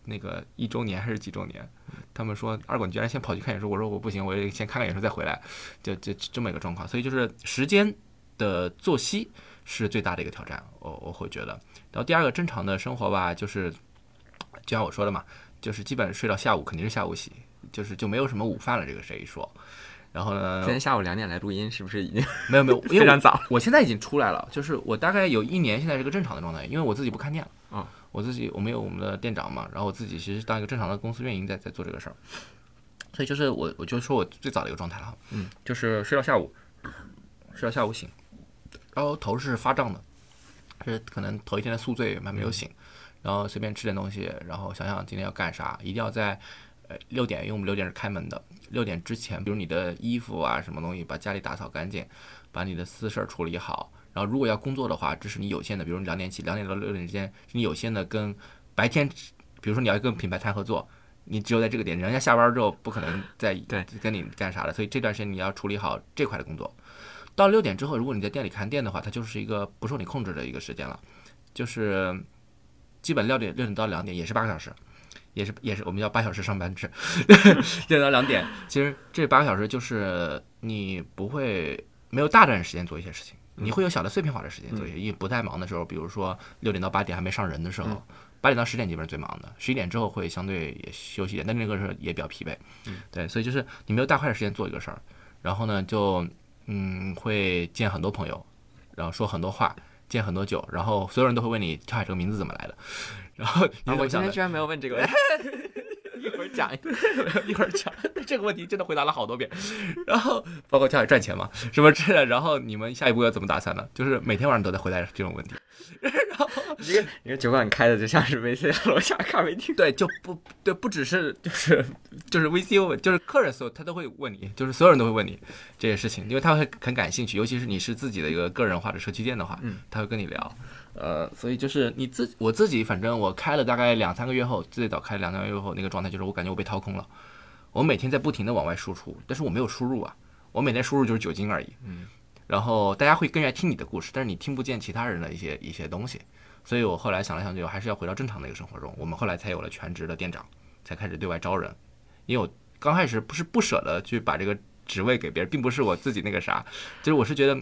Speaker 1: 那个一周年还是几周年，他们说二管居然先跑去看演出，我说我不行，我先看看演出再回来，就就这么一个状况，所以就是时间的作息是最大的一个挑战，我我会觉得。然后第二个正常的生活吧，就是就像我说的嘛，就是基本睡到下午肯定是下午洗，就是就没有什么午饭了，这个谁说？然后呢
Speaker 2: 今，天下午两点来录音，是不是已经
Speaker 1: 没有没有，
Speaker 2: 非常早？
Speaker 1: 我现在已经出来了，就是我大概有一年现在是个正常的状态，因为我自己不看店了。
Speaker 2: 啊，
Speaker 1: 我自己我们有我们的店长嘛，然后我自己其实当一个正常的公司运营在在做这个事儿，所以就是我我就说我最早的一个状态了哈，
Speaker 2: 嗯，
Speaker 1: 就是睡到下午，睡到下午醒，然后头是发胀的，是可能头一天的宿醉还没有醒，然后随便吃点东西，然后想想今天要干啥，一定要在呃六点，因为我们六点是开门的，六点之前，比如你的衣服啊什么东西，把家里打扫干净，把你的私事儿处理好。然后如果要工作的话，这是你有限的，比如你两点起，两点到六点之间是你有限的跟白天，比如说你要跟品牌谈合作，你只有在这个点，人家下班之后不可能再
Speaker 2: 对
Speaker 1: 跟你干啥了，所以这段时间你要处理好这块的工作。到六点之后，如果你在店里看店的话，它就是一个不受你控制的一个时间了，就是基本六点六点到两点也是八个小时，也是也是我们叫八小时上班制，六点到两点，其实这八个小时就是你不会没有大段时间做一些事情，你会有小的碎片化的时间做一些，因为不太忙的时候，比如说六点到八点还没上人的时候，八点到十点基本上最忙的，十一点之后会相对也休息一点，但那个时候也比较疲惫，对，所以就是你没有大块的时间做一个事儿，然后呢就嗯会见很多朋友，然后说很多话。见很多酒，然后所有人都会问你跳海这个名字怎么来的，然后你怎
Speaker 2: 啊，
Speaker 1: 么想的？
Speaker 2: 我今天居然没有问这个问题，讲。
Speaker 1: 一会儿讲这个问题，真的回答了好多遍。然后 包括跳海赚钱嘛，什么之类的。然后你们下一步要怎么打算呢？就是每天晚上都在回答这种问题。
Speaker 2: 然后一个你个酒馆开的就像是 VC 楼下咖啡厅。
Speaker 1: 对，就不对，不只是就是就是 VCO，就是客人所有他都会问你，就是所有人都会问你这些事情，因为他会很感兴趣，尤其是你是自己的一个个人化的社区店的话，
Speaker 2: 嗯，
Speaker 1: 他会跟你聊。呃，所以就是你自我自己，反正我开了大概两三个月后，最早开两三个月后，那个状态就是我感觉我被掏空了，我每天在不停的往外输出，但是我没有输入啊，我每天输入就是酒精而已，
Speaker 2: 嗯，
Speaker 1: 然后大家会更愿意听你的故事，但是你听不见其他人的一些一些东西，所以我后来想来想去，我还是要回到正常的一个生活中，我们后来才有了全职的店长，才开始对外招人，因为我刚开始不是不舍得去把这个职位给别人，并不是我自己那个啥，就是我是觉得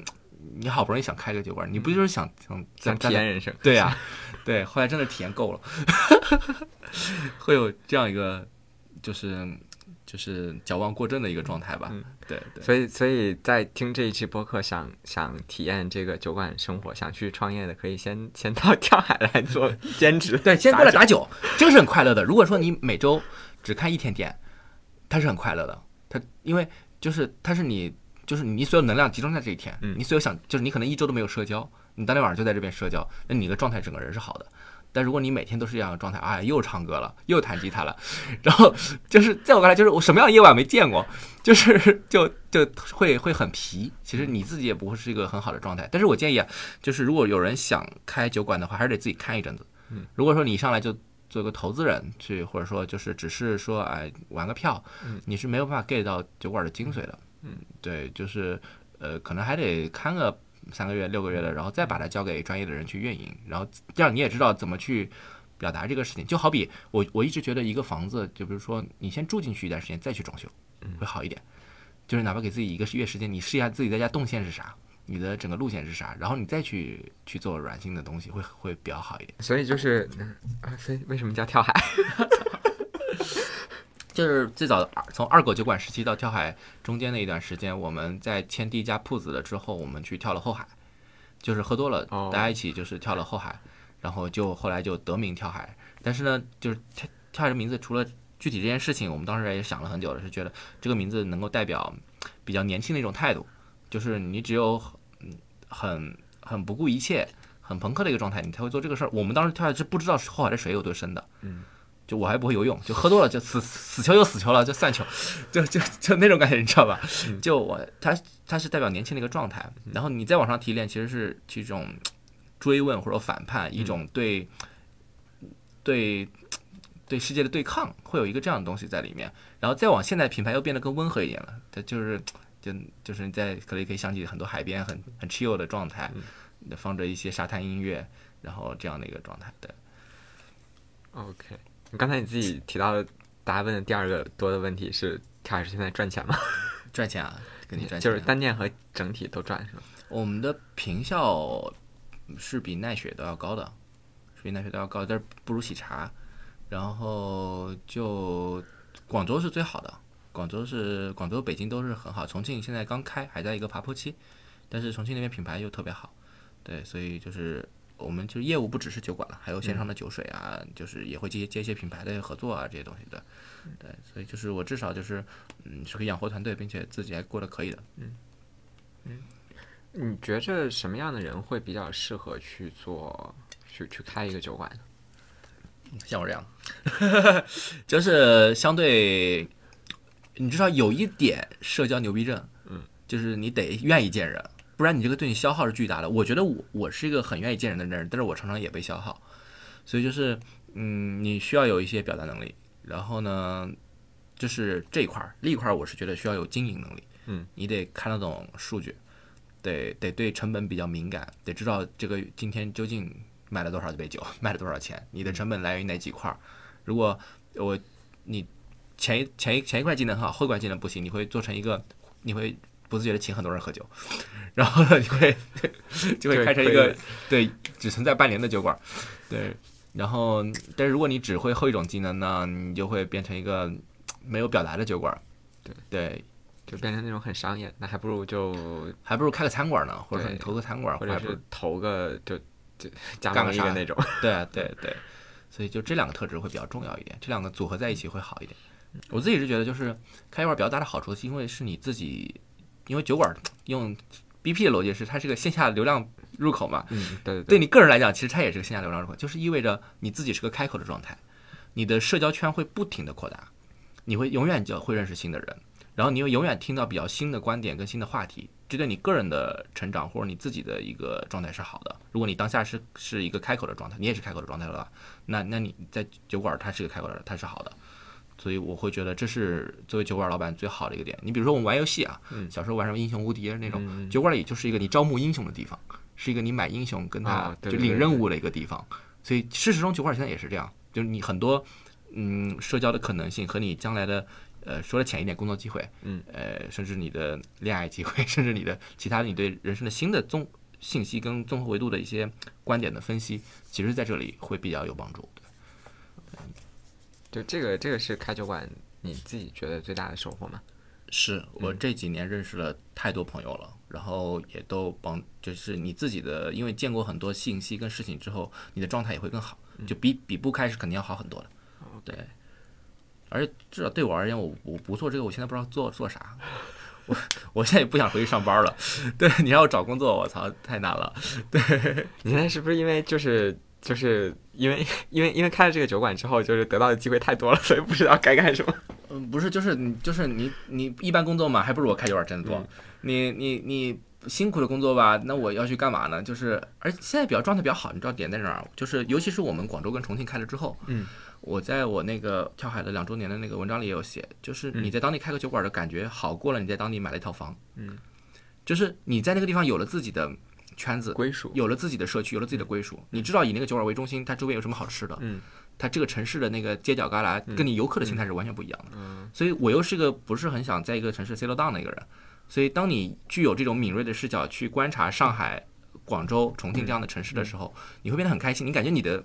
Speaker 1: 你好不容易想开个酒馆，你不就是想想
Speaker 2: 想体验人生。
Speaker 1: 对呀、对，后来真的体验够了，会有这样一个就是就是矫枉过正的一个状态吧。
Speaker 2: 嗯
Speaker 1: 对对，
Speaker 2: 所以，所以在听这一期播客想，想体验这个酒馆生活，想去创业的，可以先 先到跳海来做兼职。
Speaker 1: 对，先过来打酒，这个是很快乐的。如果说你每周只开一天店，它是很快乐的。它因为就是它是你就是你所有能量集中在这一天，
Speaker 2: 嗯
Speaker 1: 你所有想就是你可能一周都没有社交，你当天晚上就在这边社交，那你的状态整个人是好的。但如果你每天都是这样的状态，哎，又唱歌了，又弹吉他了，然后就是在我看来，就是我什么样的夜晚没见过，就是 就就会会很皮。其实你自己也不会是一个很好的状态。但是我建议啊，就是如果有人想开酒馆的话，还是得自己看一阵子。
Speaker 2: 嗯，
Speaker 1: 如果说你一上来就做个投资人去，或者说就是只是说哎玩个票，
Speaker 2: 嗯
Speaker 1: 你是没有办法 get 到酒馆的精髓的。
Speaker 2: 嗯，
Speaker 1: 对，就是呃，可能还得看个三个月、六个月的，然后再把它交给专业的人去运营，然后这样你也知道怎么去表达这个事情。就好比我我一直觉得一个房子，就比如说你先住进去一段时间再去装修，会好一点。就是哪怕给自己一个月时间，你试一下自己在家动线是啥，你的整个路线是啥，然后你再去去做软性的东西，会会比较好一点。
Speaker 2: 所以就是，嗯啊，所以为什么叫跳海？
Speaker 1: 就是最早的从二狗酒馆时期到跳海中间那一段时间，我们在签第一家铺子了之后，我们去跳了后海，就是喝多了，
Speaker 2: 哦
Speaker 1: 大家一起就是跳了后海，然后就后来就得名跳海。但是呢，就是跳跳海这名字，除了具体这件事情，我们当时也想了很久了，是觉得这个名字能够代表比较年轻的一种态度，就是你只有很很很不顾一切、很朋克的一个状态，你才会做这个事儿。我们当时跳海是不知道后海的水有多深的，
Speaker 2: 嗯。
Speaker 1: 就我还不会游泳，就喝多了就死死球就死球了，就散球，就就就那种感觉，你知道吧？就我他他是代表年轻的一个状态，然后你再往上提炼，其实是这种追问或者反叛，一种对对对世界的对抗，会有一个这样的东西在里面。然后再往现在品牌又变得更温和一点了，它就是就就是你在可能可以想起很多海边很很 chill 的状态，放着一些沙滩音乐，然后这样的一个状态，对。
Speaker 2: OK，你刚才你自己提到的，大家问的第二个多的问题是，跳海是现在赚钱吗？
Speaker 1: 赚钱啊，肯定赚钱啊、
Speaker 2: 就是单店和整体都赚是吧？
Speaker 1: 我们的平效是比奈雪都要高的，是比奈雪都要高，但是不如喜茶。然后就广州是最好的，广州是广州、北京都是很好，重庆现在刚开，还在一个爬坡期，但是重庆那边品牌又特别好，对，所以就是我们就业务不只是酒馆了，还有线上的酒水啊，就是也会接接一些品牌的合作啊这些东西的，对，所以就是我至少就是嗯是可以养活团队，并且自己还过得可以的。嗯。
Speaker 2: 你觉着什么样的人会比较适合去做去去开一个酒馆呢？
Speaker 1: 像我这样，就是相对，你至少有一点社交牛逼症，嗯，就是你得愿意见人，不然你这个对你消耗是巨大的。我觉得我我是一个很愿意见人的人，但是我常常也被消耗，所以就是，嗯，你需要有一些表达能力，然后呢，就是这一块儿，另一块儿我是觉得需要有经营能力，
Speaker 2: 嗯，
Speaker 1: 你得看得懂数据，得得对成本比较敏感，得知道这个今天究竟卖了多少杯酒，卖了多少钱，你的成本来源于哪几块儿。如果我你前一前一前一块技能很好，后一块技能不行，你会做成一个，你会不自觉的请很多人喝酒，然后呢，你会就会 开成一个对只存在半年的酒馆，对。然后，但是如果你只会后一种技能呢，你就会变成一个没有表达的酒馆。
Speaker 2: 对。
Speaker 1: 对，
Speaker 2: 就变成那种很商业，那还不如就
Speaker 1: 还不如开个餐馆呢，或者说你投个餐馆，
Speaker 2: 或者是投个就就加
Speaker 1: 干个啥
Speaker 2: 盟一个那种。
Speaker 1: 对啊对对，所以就这两个特质会比较重要一点，这两个组合在一起会好一点。我自己是觉得，就是开一馆比较大的好处，是因为是你自己，因为酒馆用 BP 的逻辑是它是个线下流量入口嘛，
Speaker 2: 嗯，对对
Speaker 1: 对你个人来讲，其实它也是个线下流量入口，就是意味着你自己是个开口的状态，你的社交圈会不停的扩大，你会永远就会认识新的人，然后你又永远听到比较新的观点跟新的话题，这对你个人的成长或者你自己的一个状态是好的。如果你当下是是一个开口的状态，你也是开口的状态的话，那那你在酒馆它是个开口的，它是好的。所以我会觉得这是作为酒馆老板最好的一个点。你比如说我们玩游戏啊，小时候玩什么英雄无敌那种，酒馆里就是一个你招募英雄的地方，是一个你买英雄跟他就领任务的一个地方。所以事实中酒馆现在也是这样，就是你很多嗯社交的可能性和你将来的呃说的浅一点工作机会，
Speaker 2: 嗯
Speaker 1: 呃甚至你的恋爱机会，甚至你的其他你对人生的新的综信息跟综合维度的一些观点的分析，其实在这里会比较有帮助。
Speaker 2: 就这个这个是开酒馆你自己觉得最大的收获吗？
Speaker 1: 是我这几年认识了太多朋友了，然后也都帮，就是你自己的，因为见过很多信息跟事情之后，你的状态也会更好，就比比不开始肯定要好很多的。对，而且至少对我而言，我我不做这个，我现在不知道做做啥。我我现在也不想回去上班了。对你让我找工作，我操，太难了。
Speaker 2: 对你现在是不是因为就是就是因为因为因为开了这个酒馆之后，就是得到的机会太多了，所以不知道该干什么？
Speaker 1: 嗯，不是，就是你，就是你，你一般工作嘛，还不如我开酒馆挣得多。你你你辛苦的工作吧，那我要去干嘛呢？就是，而现在比较状态比较好，你知道点在哪儿？就是，尤其是我们广州跟重庆开了之后，
Speaker 2: 嗯，
Speaker 1: 我在我那个跳海的两周年的那个文章里也有写，就是你在当地开个酒馆的感觉好过了你在当地买了一套房，
Speaker 2: 嗯，
Speaker 1: 就是你在那个地方有了自己的圈子，
Speaker 2: 归属，
Speaker 1: 有了自己的社区，有了自己的归属，你知道以那个酒馆为中心，它周边有什么好吃的，
Speaker 2: 嗯，
Speaker 1: 它这个城市的那个街角旮旯跟你游客的心态是完全不一样的，
Speaker 2: 嗯，
Speaker 1: 所以我又是个不是很想在一个城市 settle down 的一个人，所以当你具有这种敏锐的视角去观察上海、广州、重庆这样的城市的时候，你会变得很开心，你感觉你的。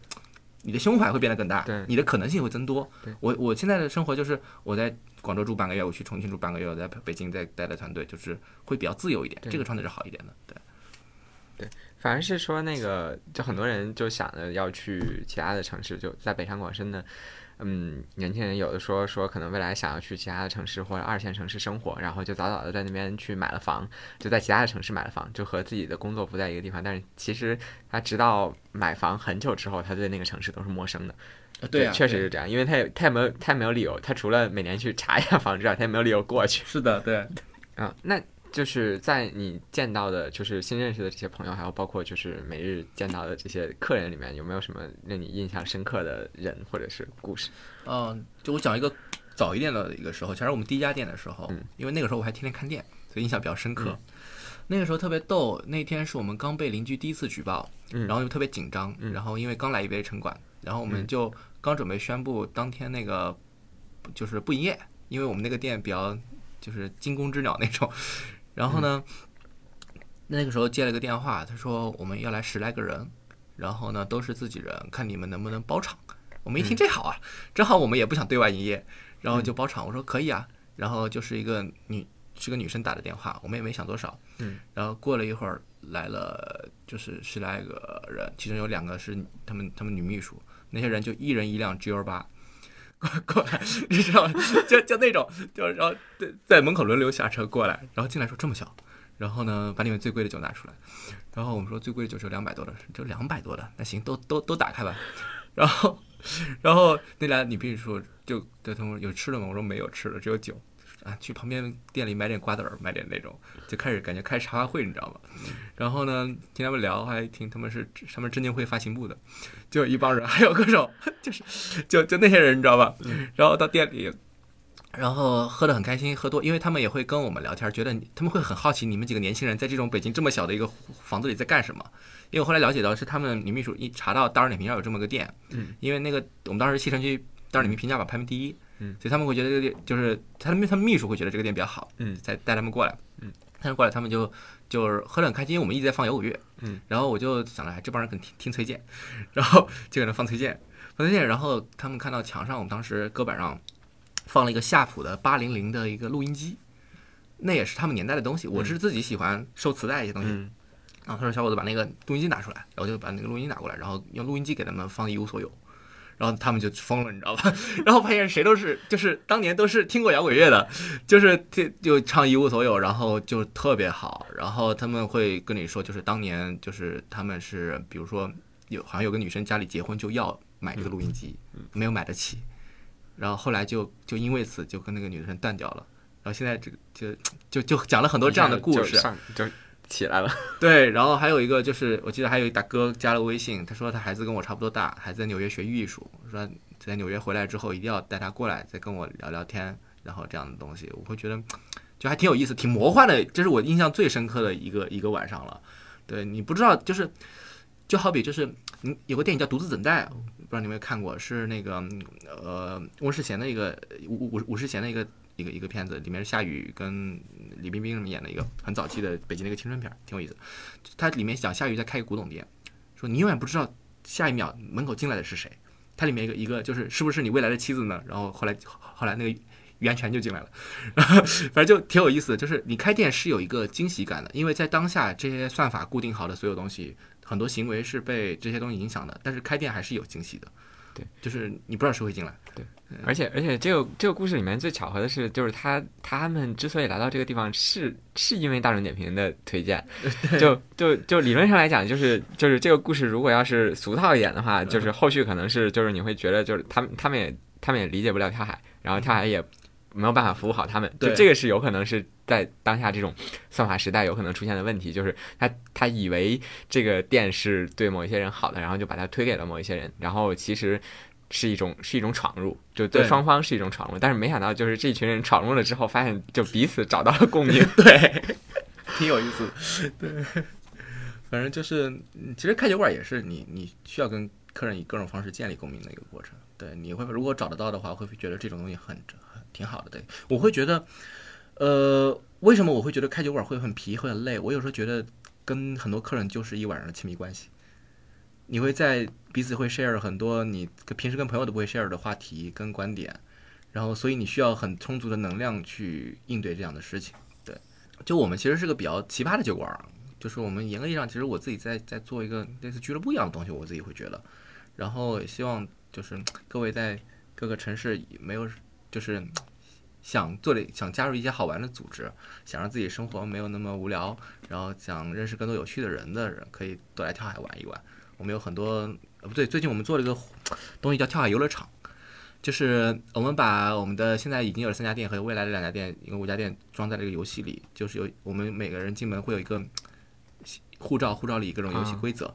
Speaker 1: 你的胸怀会变得更大，
Speaker 2: 对。
Speaker 1: 你的可能性会增多。
Speaker 2: 对。
Speaker 1: 我我现在的生活就是我在广州住半个月，我去重庆住半个月，我在北京再带的团队，就是会比较自由一点，这个状态是好一点的。对，
Speaker 2: 反而是说那个，就很多人就想着要去其他的城市，就在北上广深的，嗯，年轻人有的说说可能未来想要去其他的城市或者二线城市生活，然后就早早的在那边去买了房，就在其他的城市买了房，就和自己的工作不在一个地方。但是其实他直到买房很久之后，他对那个城市都是陌生的。
Speaker 1: 对啊，
Speaker 2: 确实是这样，因为他也他也没有他也没有理由，他除了每年去查一下房之外，他也没有理由过去。
Speaker 1: 是的，对。
Speaker 2: 啊，那就是在你见到的，就是新认识的这些朋友，还有包括就是每日见到的这些客人里面，有没有什么让你印象深刻的人或者是故事？
Speaker 1: 嗯，就我讲一个早一点的一个时候，其实我们第一家店的时候，
Speaker 2: 嗯
Speaker 1: 因为那个时候我还天天看店，所以印象比较深刻。
Speaker 2: 嗯
Speaker 1: 那个时候特别逗，那天是我们刚被邻居第一次举报，
Speaker 2: 嗯
Speaker 1: 然后又特别紧张，
Speaker 2: 嗯
Speaker 1: 然后因为刚来一杯城管，然后我们
Speaker 2: 嗯
Speaker 1: 就刚准备宣布当天那个就是不营业，因为我们那个店比较就是惊弓之鸟那种。然后呢，那个时候接了个电话，他说我们要来十来个人，然后呢都是自己人，看你们能不能包场。我们一听这好啊，正好我们也不想对外营业，然后就包场。我说可以啊，然后就是一个女是个女生打的电话，我们也没想多少，
Speaker 2: 嗯，
Speaker 1: 然后过了一会儿来了就是十来个人，其中有两个是他们他们女秘书，那些人就一人一辆 G L 八。过来，你知道吗？就就那种，就然后在在门口轮流下车过来，然后进来说这么小，然后呢把里面最贵的酒拿出来，然后我们说最贵的酒是两百多的，就两百多的，那行都都都打开吧，然后然后那俩女秘书就对他们有吃的吗？我说没有吃的，只有酒。啊，去旁边店里买点瓜子儿，买点那种，就开始感觉开茶话会，你知道吗？然后呢，听他们聊，还听他们是他们证监会发行部的，就一帮人，还有各种，就是就就那些人，你知道吧？然后到店里，然后喝得很开心，喝多，因为他们也会跟我们聊天，觉得他们会很好奇你们几个年轻人在这种北京这么小的一个房子里在干什么。因为我后来了解到是他们女秘书一查到大众点评上有这么个店，
Speaker 2: 嗯，
Speaker 1: 因为那个我们当时西城区大众点评评价榜排名第一。
Speaker 2: 嗯，
Speaker 1: 所以他们会觉得这个店就是他们他们秘书会觉得这个店比较好，
Speaker 2: 嗯，
Speaker 1: 才带他们过来，
Speaker 2: 嗯，
Speaker 1: 带他们过来，他们就就是喝得很开心。我们一直在放摇滚乐，
Speaker 2: 嗯，
Speaker 1: 然后我就想来这帮人肯定听听崔健，然后就给他放崔健，放崔健，然后他们看到墙上我们当时搁板上放了一个夏普的八零零的一个录音机，那也是他们年代的东西。我是自己喜欢收磁带一些东西，
Speaker 2: 嗯。
Speaker 1: 然后他说小伙子把那个录音机拿出来，然后就把那个录音机拿过来，然后用录音机给他们放一无所有。然后他们就疯了，你知道吧？然后发现谁都是，就是当年都是听过摇滚乐的，就是就唱一无所有，然后就特别好。然后他们会跟你说，就是当年就是他们是，比如说有好像有个女生家里结婚就要买这个录音机，没有买得起，然后后来就就因为此就跟那个女生断掉了。然后现在这个就就就讲了很多这样的故事，
Speaker 2: 起来了。
Speaker 1: 对，然后还有一个就是，我记得还有一大哥加了微信，他说他孩子跟我差不多大，孩子在纽约学艺术，说在纽约回来之后一定要带他过来，再跟我聊聊天，然后这样的东西，我会觉得就还挺有意思，挺魔幻的，这是我印象最深刻的一个一个晚上了。对你不知道，就是就好比就是嗯，有个电影叫《独自等待》，不知道你有没有看过，是那个呃翁世贤的一个吴吴吴世贤的一个。一个一个片子，里面是夏雨跟李冰冰演的一个很早期的北京的一个青春片，挺有意思。它里面讲夏雨在开一个古董店，说你永远不知道下一秒门口进来的是谁。它里面一个一个就是是不是你未来的妻子呢？然后后来后来那个袁泉就进来了，然后反正就挺有意思的。就是你开店是有一个惊喜感的，因为在当下这些算法固定好的所有东西，很多行为是被这些东西影响的，但是开店还是有惊喜的。
Speaker 2: 对，
Speaker 1: 就是你不知道谁会进来。
Speaker 2: 对，而且而且这个这个故事里面最巧合的是，就是他他们之所以来到这个地方，是是因为大众点评的推荐。就就就理论上来讲，就是就是这个故事，如果要是俗套一点的话，就是后续可能是就是你会觉得就是他们他们也他们也理解不了跳海，然后跳海也没有办法服务好他们。就这个是有可能是在当下这种算法时代有可能出现的问题，就是他他以为这个店是对某一些人好的，然后就把它推给了某一些人，然后其实。是一种是一种闯入，就对双方是一种闯入，但是没想到就是这群人闯入了之后，发现就彼此找到了共鸣，
Speaker 1: 对，挺有意思，对，反正就是，其实开酒馆也是你你需要跟客人以各种方式建立共鸣的一个过程，对，你会如果找得到的话，会觉得这种东西很很挺好的，对我会觉得，呃，为什么我会觉得开酒馆会很疲会很累？我有时候觉得跟很多客人就是一晚上的亲密关系。你会在彼此会 share 很多你平时跟朋友都不会 share 的话题跟观点，然后所以你需要很充足的能量去应对这样的事情。对，就我们其实是个比较奇葩的酒馆，就是我们严格意义上其实我自己在在做一个类似俱乐部一样的东西，我自己会觉得，然后希望就是各位在各个城市没有就是想做的想加入一些好玩的组织，想让自己生活没有那么无聊，然后想认识更多有趣的人的人，可以都来跳海玩一玩。我们有很多，呃，不对，最近我们做了一个东西叫跳海游乐场，就是我们把我们的现在已经有了三家店和未来的两家店，一共五家店装在这个游戏里，就是有我们每个人进门会有一个护照，护照里各种游戏规则，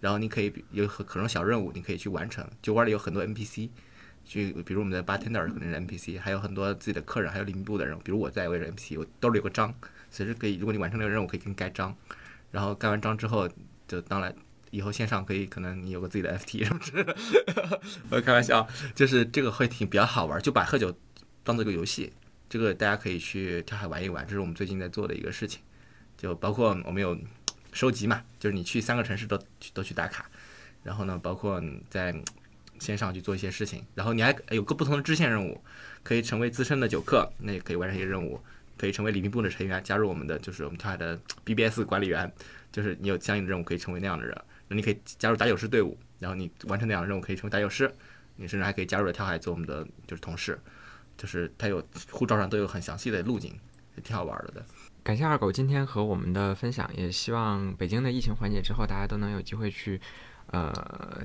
Speaker 1: 然后你可以有很可能小任务，你可以去完成。就玩里有很多 NPC，去比如我们的 bartender 可能是 NPC，还有很多自己的客人，还有领部的人，比如我在我也是 NPC，我兜里有个章，随时可以，如果你完成这个任务，可以给你盖章，然后盖完章之后，就当然。以后线上可以，可能你有个自己的 FT 什么之类的，我开玩笑，就是这个会挺比较好玩，就把喝酒当做一个游戏，这个大家可以去跳海玩一玩，这是我们最近在做的一个事情，就包括我们有收集嘛，就是你去三个城市都都去打卡，然后呢，包括在先上去做一些事情，然后你还有个不同的支线任务，可以成为资深的酒客，那也可以完成一些任务，可以成为礼宾部的成员，加入我们的就是我们跳海的 BBS 管理员，就是你有相应的任务可以成为那样的人，那你可以加入打酒师队伍，然后你完成那样的任务可以成为打酒师，你甚至还可以加入了跳海做我们的就是同事，就是它有护照上都有很详细的路径，也挺好玩的的。
Speaker 2: 感谢二狗今天和我们的分享，也希望北京的疫情缓解之后，大家都能有机会去，呃，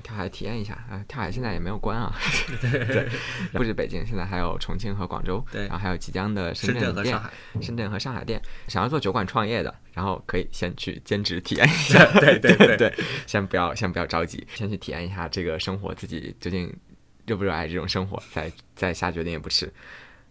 Speaker 2: 跳海体验一下。呃，跳海现在也没有关啊，对，不止北京，现在还有重庆和广州，
Speaker 1: 对
Speaker 2: 然后还有即将的
Speaker 1: 深圳和上海，
Speaker 2: 深圳和上海店。想要做酒馆创业的，然后可以先去兼职体验一下，
Speaker 1: 对对对
Speaker 2: 对，先不要先不要着急，先去体验一下这个生活，自己究竟热不热爱这种生活，再再下决定也不迟。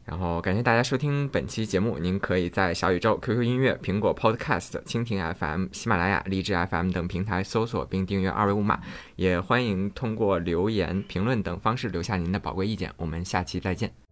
Speaker 2: 然后感谢大家收听本期节目，您可以在小宇宙、QQ 音乐、苹果 Podcast、蜻蜓 FM、喜马拉雅、荔枝 FM 等平台搜索并订阅二维五码，也欢迎通过留言、评论等方式留下您的宝贵意见。我们下期再见。